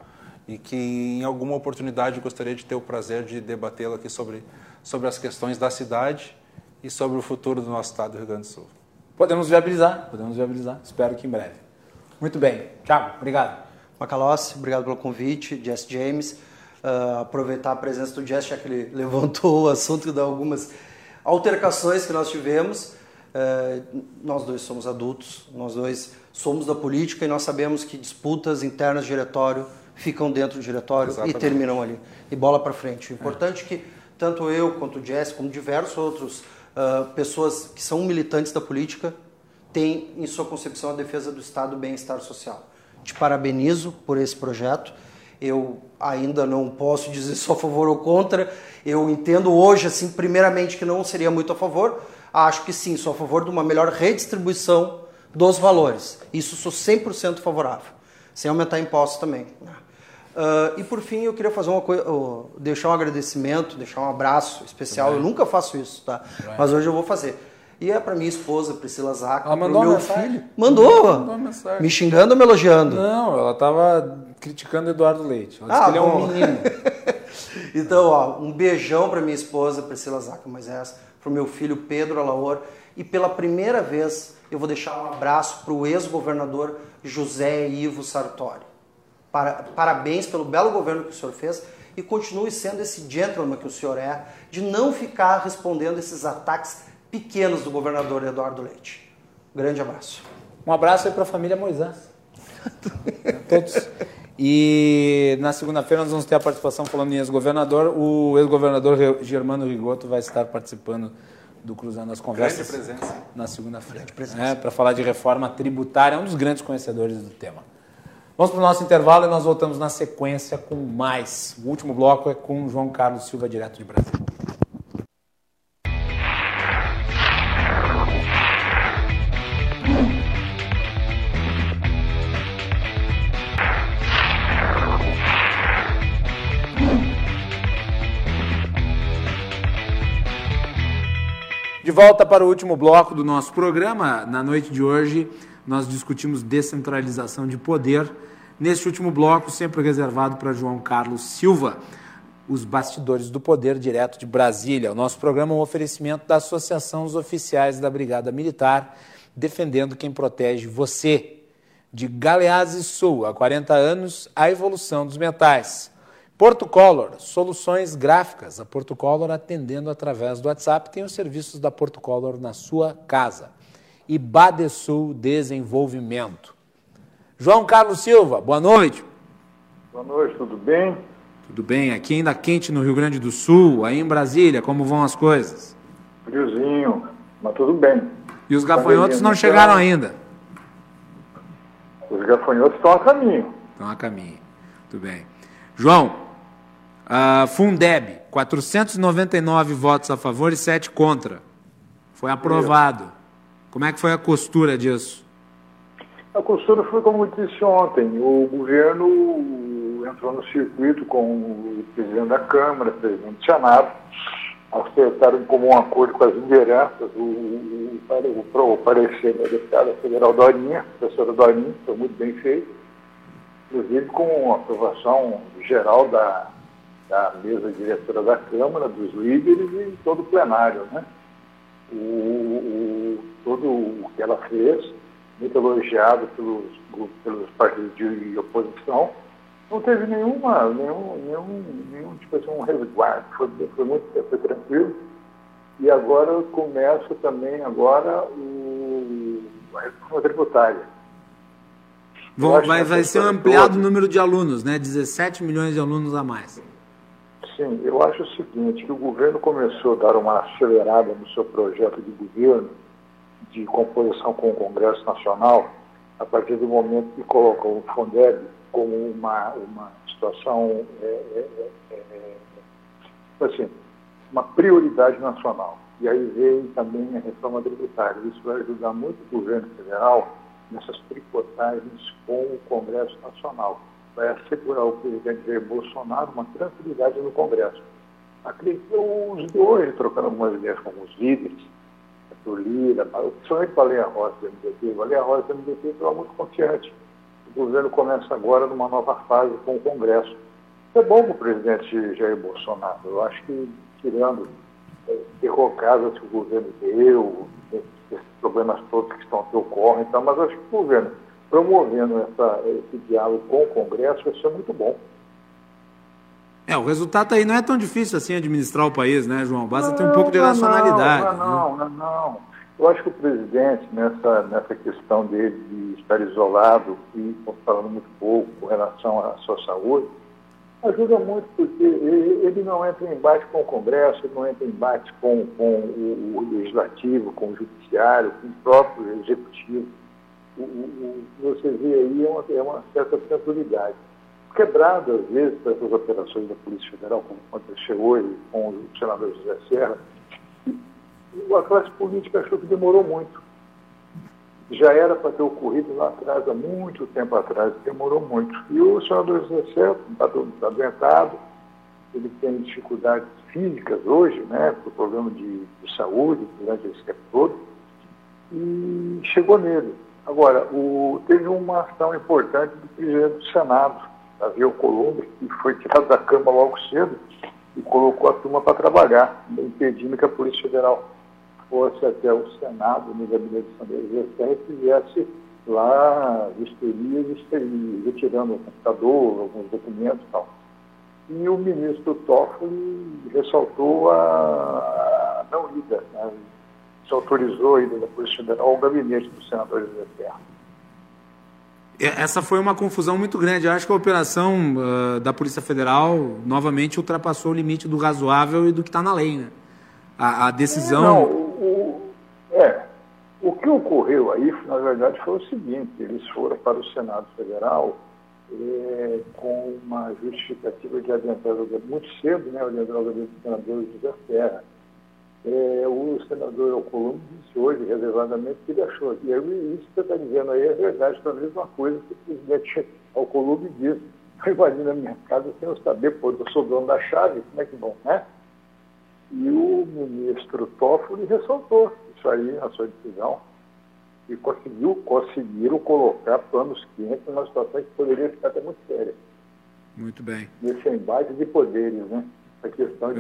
e que em alguma oportunidade gostaria de ter o prazer de debatê-lo aqui sobre, sobre as questões da cidade e sobre o futuro do nosso estado do Rio Grande do Sul. Podemos viabilizar, podemos viabilizar. Espero que em breve. Muito bem. Thiago, obrigado. Macalossi, obrigado pelo convite, Jess James. Ah, aproveitar a presença do Jess, já que ele levantou o assunto de algumas altercações que nós tivemos. É, nós dois somos adultos, nós dois somos da política e nós sabemos que disputas internas de diretório ficam dentro do diretório Exatamente. e terminam ali. E bola para frente. O importante é que tanto eu quanto o Jess, como diversos outros uh, pessoas que são militantes da política, têm em sua concepção a defesa do Estado do bem-estar social. Te parabenizo por esse projeto. Eu ainda não posso dizer só a favor ou contra. Eu entendo hoje, assim, primeiramente, que não seria muito a favor, acho que sim, sou a favor de uma melhor redistribuição dos valores. Isso sou 100% favorável, sem aumentar impostos também. Uh, e por fim, eu queria fazer uma coisa, uh, deixar um agradecimento, deixar um abraço especial. Eu nunca faço isso, tá? Mas hoje eu vou fazer. E é para minha esposa, Priscila Zaca, ela mandou meu filho. Mandou. mandou mensagem. Me xingando ou me elogiando? Não, ela estava criticando Eduardo Leite. Ela disse ah, que ele é um menino. então, ó, um beijão para minha esposa, Priscila Zaca Moisés para o meu filho Pedro Alaor. E pela primeira vez eu vou deixar um abraço para o ex-governador José Ivo Sartori. Para, parabéns pelo belo governo que o senhor fez e continue sendo esse gentleman que o senhor é, de não ficar respondendo esses ataques pequenos do governador Eduardo Leite. Grande abraço. Um abraço aí para a família Moisés. Todos. E na segunda-feira nós vamos ter a participação falando em ex-governador. O ex-governador Germano Rigoto vai estar participando do Cruzando as Conversas. Grande presença. Na segunda-feira. É, para falar de reforma tributária, é um dos grandes conhecedores do tema. Vamos para o nosso intervalo e nós voltamos na sequência com mais. O último bloco é com João Carlos Silva, direto de Brasília. De volta para o último bloco do nosso programa. Na noite de hoje, nós discutimos descentralização de poder. Neste último bloco, sempre reservado para João Carlos Silva, os bastidores do poder direto de Brasília. O nosso programa é um oferecimento da Associação dos Oficiais da Brigada Militar, defendendo quem protege você. De Galeazzi Sul, há 40 anos, a evolução dos metais. Porto Color, soluções gráficas. A Porto Color atendendo através do WhatsApp tem os serviços da Porto Color na sua casa. E Badesul Desenvolvimento. João Carlos Silva, boa noite. Boa noite, tudo bem? Tudo bem, aqui ainda quente no Rio Grande do Sul, aí em Brasília, como vão as coisas? Friozinho, mas tudo bem. E os gafanhotos não chegaram ainda? Os gafanhotos estão a caminho. Estão a caminho, tudo bem. João, Uh, Fundeb, 499 votos a favor e 7 contra. Foi aprovado. Como é que foi a costura disso? A costura foi como eu disse ontem. O governo entrou no circuito com o presidente da Câmara, o presidente do Senado, acertaram em comum acordo com as lideranças o, o, o, o parecer da deputada federal Dorinha, professora Dorinha, foi muito bem feito, inclusive com a aprovação geral da da mesa diretora da Câmara, dos líderes e todo o plenário. Né? O, o, todo o que ela fez, muito elogiado pelos, pelos partidos de oposição, não teve nenhuma, nenhum, nenhum, nenhum tipo assim, um resguardo, foi, foi muito foi tranquilo. E agora começa também agora o, a reforma tributária. vai, vai ser um ampliado o número de alunos, né? 17 milhões de alunos a mais. Sim, eu acho o seguinte, que o governo começou a dar uma acelerada no seu projeto de governo, de composição com o Congresso Nacional, a partir do momento que colocou o Fundeb como uma, uma situação, é, é, é, é, assim, uma prioridade nacional. E aí veio também a reforma tributária. Isso vai ajudar muito o governo federal nessas tricotagens com o Congresso Nacional vai assegurar ao presidente Jair Bolsonaro uma tranquilidade no Congresso. Acredito os dois trocando algumas ideias com os líderes, o Lira, principalmente o Baleia Rosa do MDT. O Baleia Rosa do MDT estava muito confiante. O governo começa agora numa nova fase com o Congresso. É bom para o presidente Jair Bolsonaro. Eu acho que, tirando é, derrocadas que o governo deu, esses problemas todos que estão que ocorrem, então, mas acho que o governo promovendo essa, esse diálogo com o Congresso vai ser muito bom. É, o resultado aí não é tão difícil assim administrar o país, né, João? Basta não, ter um pouco de racionalidade. Não, não, não, não. Eu acho que o presidente, nessa, nessa questão dele de estar isolado e falando muito pouco com relação à sua saúde, ajuda muito porque ele não entra em embate com o Congresso, ele não entra em embate com, com o, o Legislativo, com o Judiciário, com o próprio Executivo. O, o, você vê aí é uma, é uma certa tranquilidade. Quebrado, às vezes, por essas operações da Polícia Federal, como aconteceu hoje com o senador José Serra, a classe política achou que demorou muito. Já era para ter ocorrido lá atrás, há muito tempo atrás, demorou muito. E o senador José Serra está tá adoentado, ele tem dificuldades físicas hoje, né, por problema de, de saúde durante esse tempo todo, e chegou nele. Agora, o, teve uma ação importante do presidente do Senado, Davi Alcolumbre, que foi tirado da cama logo cedo e colocou a turma para trabalhar, impedindo que a Polícia Federal fosse até o Senado, no gabinete de São José, e fizesse lá vistorias, retirando o computador, alguns documentos e tal. E o ministro Toffoli ressaltou a não ida, né? se autorizou a ida da Polícia Federal ao gabinete do senador José Serra. Essa foi uma confusão muito grande. Eu acho que a operação uh, da Polícia Federal novamente ultrapassou o limite do razoável e do que está na lei, né? A, a decisão. Não, o, é. O que ocorreu aí, na verdade, foi o seguinte: eles foram para o Senado Federal é, com uma justificativa de adentrar muito cedo, né? Adentrar o senador José Serra. É, o senador Alcolumbre disse hoje, reservadamente, que ele achou. E aí, isso que você está dizendo aí é verdade, foi a mesma coisa que o presidente Alcolumbre disse. Eu invadindo a minha casa sem eu saber, pô, eu sou dono da chave, como é que bom, né? E o ministro Toffoli ressaltou isso aí na sua decisão e conseguiu, conseguiram colocar panos quentes numa situação que poderia ficar até muito séria. Muito bem. Nesse embate de poderes, né? A questão é.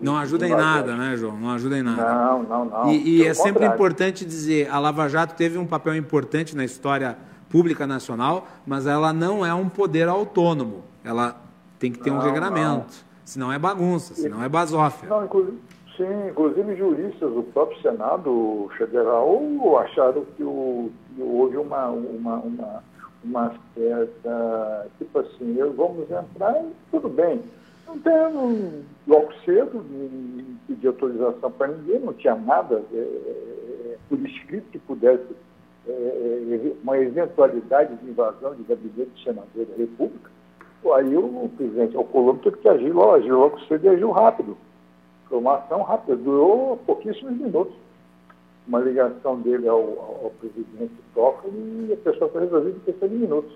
Não ajuda em nada, né, João? Não ajuda em nada. Não, não, não. E, e é sempre importante dizer, a Lava Jato teve um papel importante na história pública nacional, mas ela não é um poder autônomo. Ela tem que ter não, um regramento. Não. Senão é bagunça, senão é basófia. Não, inclusive, sim, inclusive juristas do próprio Senado Federal acharam que, o, que houve uma, uma, uma, uma certa, tipo assim, vamos entrar e tudo bem não tem logo cedo, não pedi autorização para ninguém, não tinha nada é, é, por escrito que pudesse, é, é, uma eventualidade de invasão de gabinete de senador da República. Aí o presidente Alcolumbre teve que agir logo, agiu logo cedo e agiu rápido. Foi uma ação rápida, durou pouquíssimos minutos. Uma ligação dele ao, ao presidente Toffoli e a pessoa foi resolvida em questão de minutos.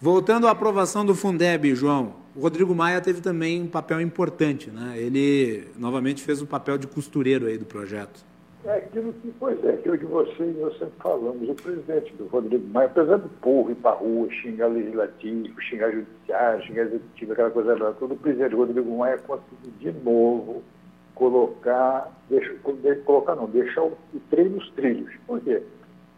Voltando à aprovação do Fundeb, João, o Rodrigo Maia teve também um papel importante, né? Ele novamente fez o papel de costureiro aí do projeto. É aquilo que, pois é, aquilo que você e eu sempre falamos. O presidente do Rodrigo Maia, apesar do povo ir para a rua, xingar legislativo, xingar judiciário, xingar executivo, aquela coisa lá, todo o presidente Rodrigo Maia conseguiu de novo colocar, deixa, colocar não, deixar o, o trem nos trilhos. Por quê?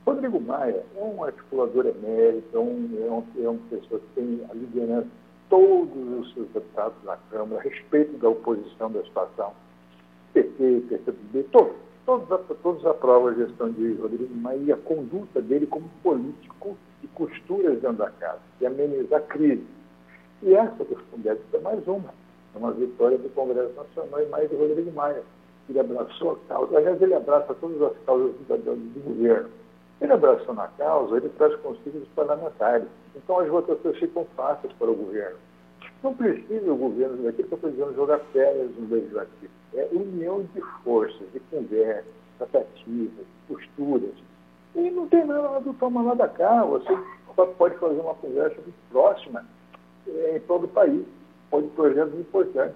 Rodrigo Maia é um articulador emérito, é, um, é, um, é uma pessoa que tem a liderança todos os seus deputados na Câmara, a respeito da oposição da situação, PT, PCdoB, todos, todos, todos aprovam a gestão de Rodrigo Maia e a conduta dele como político de costuras dentro da casa, de amenizar a crise. E essa Fundeb é mais uma, é uma vitória do Congresso Nacional e mais de Rodrigo Maia. Ele abraçou a causa, aliás, ele abraça todas as causas do, do, do governo ele abraçando a causa, ele traz consigo os parlamentares. Então as votações ficam fáceis para o governo. Não precisa o governo daqui para precisando jogar férias no legislativo. É união de forças, de conversas, tratativas, posturas. E não tem nada do toma lá da cá. Você pode fazer uma conversa muito próxima é, em todo o país. Pode projetos importantes.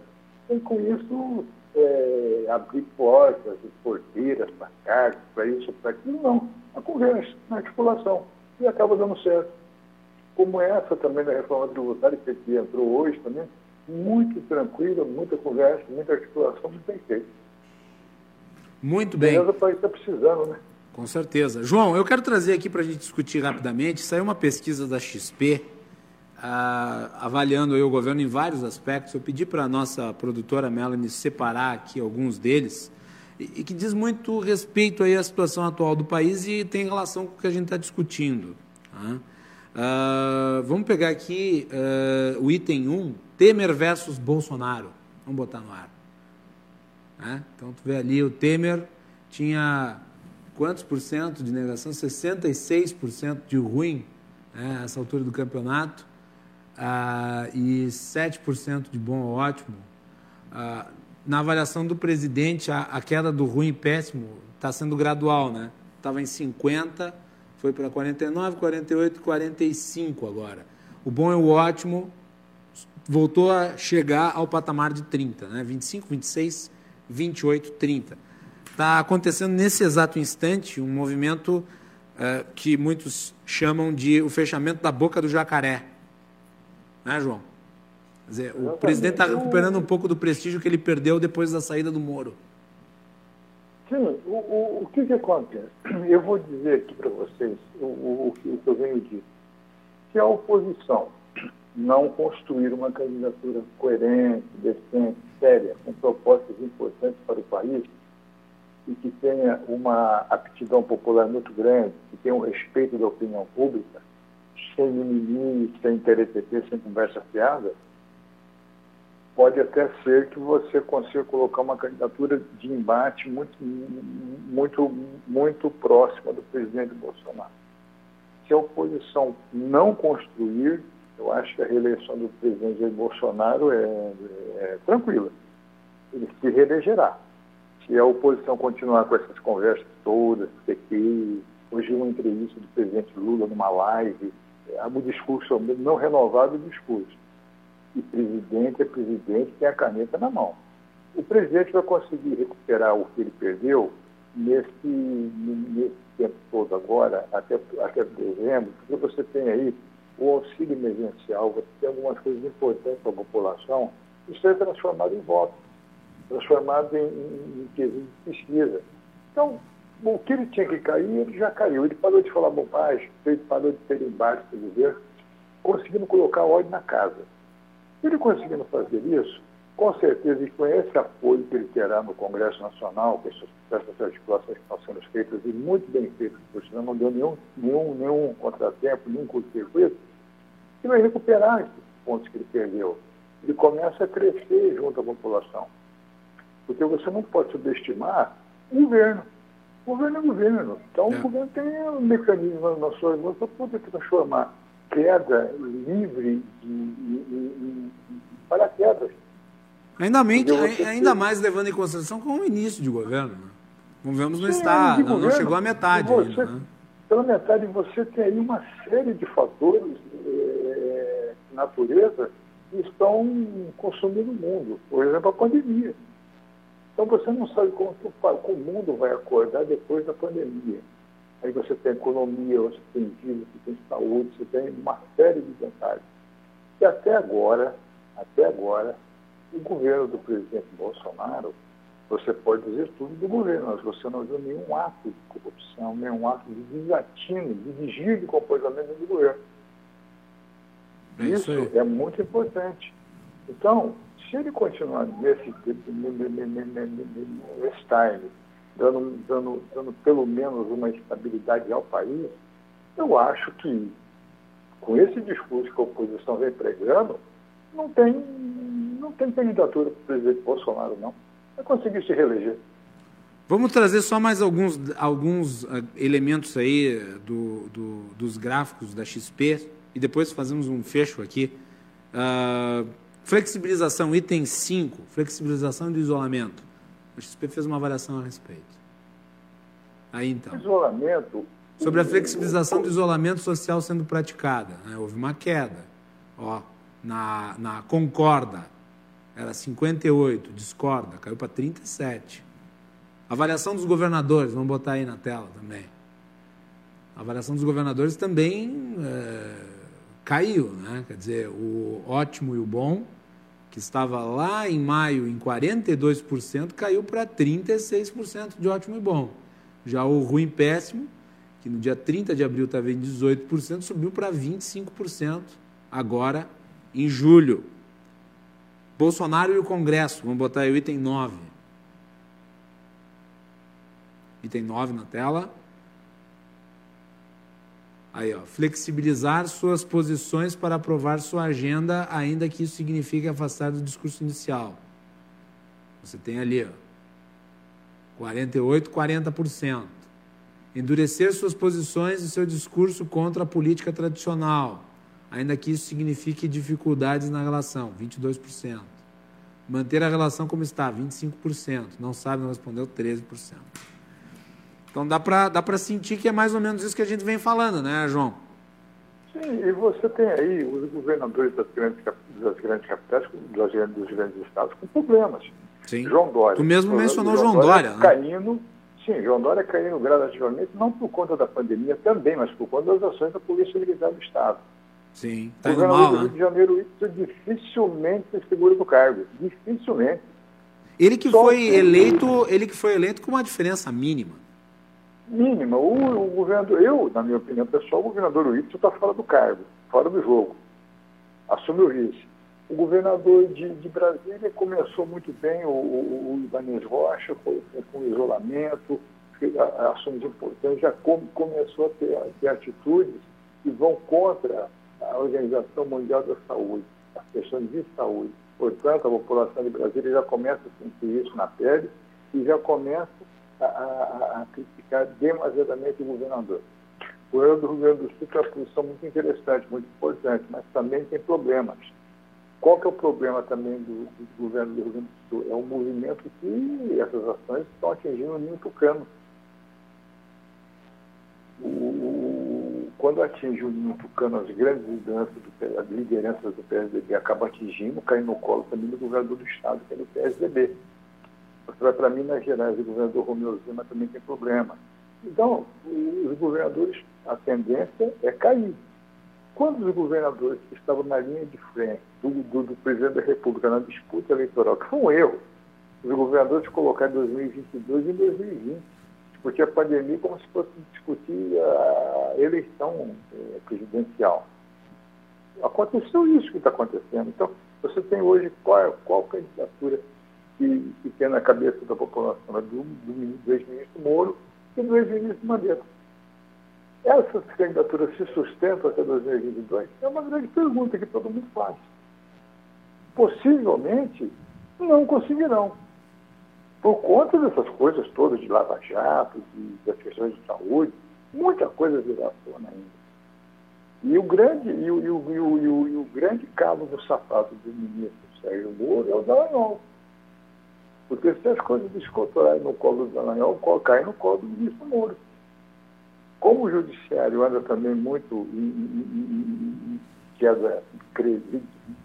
E com isso é, abrir portas, porteiras para cargos, para isso, para aquilo, não. A conversa, a articulação. E acaba dando certo. Como essa também da reforma tributária que entrou hoje também, muito tranquila, muita conversa, muita articulação, muito bem feito. Muito bem. o país está precisando, né? Com certeza. João, eu quero trazer aqui para a gente discutir rapidamente. Saiu uma pesquisa da XP ah, avaliando o governo em vários aspectos. Eu pedi para a nossa produtora Melanie separar aqui alguns deles. e, que diz muito respeito aí à situação atual do país e tem relação com o que a gente está discutindo. Tá? Uh, vamos pegar aqui uh, o item 1, Temer versus Bolsonaro. Vamos botar no ar. Né? Então, tu vê ali, o Temer tinha quantos por cento de negação? 66% de ruim né, essa altura do campeonato uh, e 7% de bom ou ótimo. Uh, na avaliação do presidente, a, a queda do ruim e péssimo está sendo gradual, né? Estava em 50, foi para 49, 48, 45 agora. O bom e o ótimo voltou a chegar ao patamar de 30, né? 25, 26, 28, 30. Está acontecendo nesse exato instante um movimento uh, que muitos chamam de o fechamento da boca do jacaré. Né, João? Quer dizer, o presidente está recuperando um pouco do prestígio que ele perdeu depois da saída do Moro. Sim, o, o, o que, que acontece? Eu vou dizer aqui para vocês o, o, o, que eu venho dizer. Se a oposição não construir uma candidatura coerente, decente, séria, com propostas importantes para o país, e que tenha uma aptidão popular muito grande, que tenha um respeito da opinião pública, sem mimimi, sem TRTT, sem conversa fiada, pode até ser que você consiga colocar uma candidatura de embate muito, muito, muito próxima do presidente Bolsonaro. Se a oposição não construir, eu acho que a reeleição do presidente Bolsonaro é, é tranquila. Ele se reelegerá. Se a oposição continuar com essas conversas todas, PT, hoje uma entrevista do presidente Lula numa live, o discurso não renovado o discurso e presidente é presidente, tem a caneta na mão. O presidente vai conseguir recuperar o que ele perdeu nesse, nesse tempo todo agora, até, até dezembro, porque você tem aí o auxílio emergencial, você tem algumas coisas importantes para a população, isso é transformado em voto, transformado em, em, em pesquisa. Então, o que ele tinha que cair, ele já caiu. Ele parou de falar bobagem, ele parou de ter embaixo do governo, conseguindo colocar ordem na casa. Ele conseguindo fazer isso, com certeza, e com esse apoio que ele terá no Congresso Nacional, com essas articulações que estão sendo feitas e muito bem feitas, porque não deu nenhum, nenhum, nenhum contratempo, nenhum curto-circuito, ele vai recuperar esses pontos que ele perdeu. Ele começa a crescer junto à população. Porque você não pode subestimar o governo. O governo é governo. Então, é. o governo tem um mecanismo nas suas mãos para poder transformar queda livre de, paraquedas. Ainda, mente, ainda mais levando em consideração com o início de governo. Né? Estado, não, não, chegou à metade. Você, ainda, né? Pela metade, você tem aí uma série de fatores é, natureza que estão consumindo o mundo. Por exemplo, a pandemia. Então você não sabe como, como o mundo vai acordar depois da pandemia. Aí você tem economia, você tem vida, você tem saúde, você tem uma série de vantagens. E até agora, até agora, o governo do presidente Bolsonaro, você pode dizer tudo do governo, mas você não viu nenhum ato de corrupção, nenhum ato de desatino, de desvio de comportamento do governo. É isso, isso é muito importante. Então, se ele continuar nesse, nesse dando, dando, dando pelo menos uma estabilidade ao país, eu acho que com esse discurso que a oposição vem pregando, não tem, não tem candidatura para o presidente Bolsonaro, não. Vai conseguir se reeleger. Vamos trazer só mais alguns, alguns uh, elementos aí do, do, dos gráficos da XP e depois fazemos um fecho aqui. Uh, flexibilização, item 5, flexibilização do isolamento. A XP fez uma avaliação a respeito. Aí então. Isolamento. Sobre a flexibilização do isolamento social sendo praticada. Né? Houve uma queda. Ó, na, na Concorda, era 58, discorda, caiu para 37. Avaliação dos governadores, vamos botar aí na tela também. A avaliação dos governadores também é, caiu, né? Quer dizer, o ótimo e o bom que estava lá em maio em 42%, caiu para 36% de ótimo e bom. Já o ruim péssimo, que no dia 30 de abril estava em 18%, subiu para 25% agora em julho. Bolsonaro e o Congresso, vamos botar aí o item 9. Item 9 na tela. Aí, ó, flexibilizar suas posições para aprovar sua agenda, ainda que isso signifique afastar do discurso inicial. Você tem ali, ó, 48, 40%. Endurecer suas posições e seu discurso contra a política tradicional, ainda que isso signifique dificuldades na relação, 22%. Manter a relação como está, 25%. Não sabe, não respondeu, 13%. Então dá para dá sentir que é mais ou menos isso que a gente vem falando, né, João? Sim, e você tem aí os governadores das grandes, das grandes capitais, dos grandes, dos grandes estados, com problemas. Sim. João Dória. Tu mesmo mencionou João, João Dória. Dória né? caindo, sim, João Dória caindo gradativamente, não por conta da pandemia também, mas por conta das ações da Polícia Militar do Estado. Sim, está indo mal, do Rio né? de Janeiro, isso dificilmente se segura do cargo. Dificilmente. Ele que Só foi eleito, ele que foi eleito com uma diferença mínima mínima. O, o governador, eu, na minha opinião pessoal, o governador Whitson está fora do cargo, fora do jogo. Assume o vice. O governador de, de Brasília começou muito bem, o, o, o Ibanez Rocha, com, com isolamento, assuntos importantes, já com, começou a ter, a ter atitudes que vão contra a Organização Mundial da Saúde, as questões de saúde. Portanto, a população de Brasília já começa a sentir isso na pele e já começa a, a, a criticar demasiadamente o governador. O governo do Rio Grande do Sul tem uma posição muito interessante, muito importante, mas também tem problemas. Qual que é o problema também do, do governo do Rio Grande do Sul? É um movimento que essas ações estão atingindo o ninho tucano. Quando atinge o ninho tucano, as grandes lideranças do, as lideranças do PSDB acabam atingindo, caindo no colo também do governador do Estado, que é do PSDB. Você vai para Minas Gerais, o governador Romeu Zema também tem problema. Então, os governadores, a tendência é cair. Quando os governadores que estavam na linha de frente do, do, do presidente da República na disputa eleitoral, que foi um erro, os governadores colocaram em 2022 e em 2020, discutir a pandemia como se fosse discutir a eleição eh, presidencial. Aconteceu isso que está acontecendo. Então, você tem hoje qual, qual candidatura que, que tem na cabeça da população né, do, do ex-ministro Moro e do ex-ministro Mandetta. Essas candidaturas se sustentam até 2022? É uma grande pergunta que todo mundo faz. Possivelmente não conseguirão. Por conta dessas coisas todas de Lava Jato, de, das questões de saúde, muita coisa virá à tona ainda. E o grande, e o, e o, e o, e o grande cabo do sapato do ministro Sérgio Moro é o Dallagnol. Porque se as coisas descontrolarem no colo do Dallagnol, caem no colo do ministro Moro. Como o judiciário anda também muito queda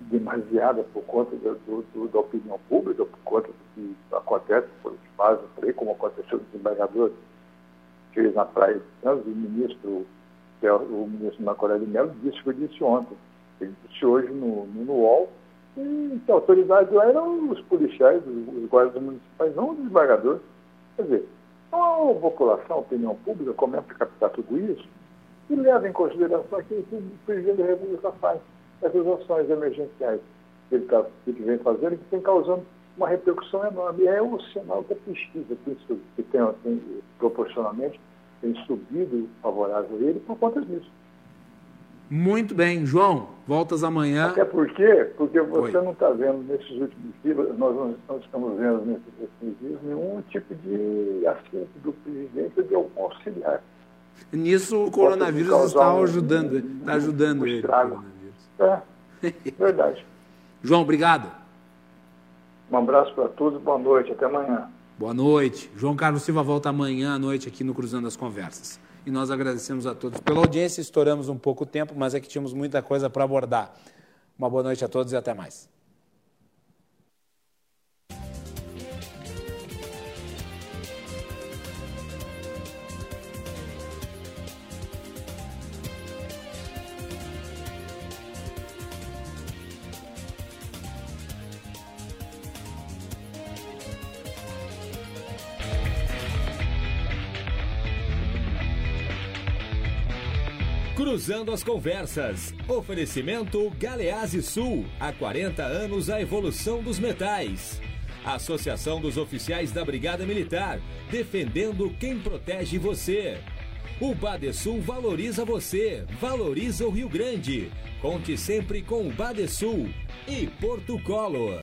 demasiada por conta do, do, da opinião pública, por conta do que acontece, por fazem por aí, como aconteceu no desembargador que fez na Praia de Santos, o ministro, é o ministro Macoré de Mello disse o que eu disse ontem. Ele disse hoje no, no UOL e que a autoridade lá eram os policiais, os guardas municipais, não os desembargadores. Quer dizer, então a população, a opinião pública começa a captar tudo isso e leva em consideração aquilo que o presidente da República faz, essas ações emergenciais que ele, tá, que ele vem fazendo, que tem causando uma repercussão enorme. E é o sinal que a pesquisa que, que tem, tem, proporcionalmente tem subido favorável a ele por conta disso. Muito bem. João, voltas amanhã. Até porque, porque você Oi. não está vendo nesses últimos dias, nós não estamos vendo nesses últimos dias nenhum tipo de assento do presidente ou de algum auxiliar. Nisso o coronavírus está ajudando, está ajudando ele. É, verdade. João, obrigado. Um abraço para todos, boa noite, até amanhã. Boa noite. João Carlos Silva volta amanhã à noite aqui no Cruzando as Conversas e nós agradecemos a todos pela audiência. Estouramos um pouco o tempo, mas é que tínhamos muita coisa para abordar. Uma boa noite a todos e até mais. Cruzando as conversas. Oferecimento Galease Sul. Há 40 anos a evolução dos metais. Associação dos Oficiais da Brigada Militar, defendendo quem protege você. O Badesul valoriza você, valoriza o Rio Grande. Conte sempre com o Badesul e Porto Colo.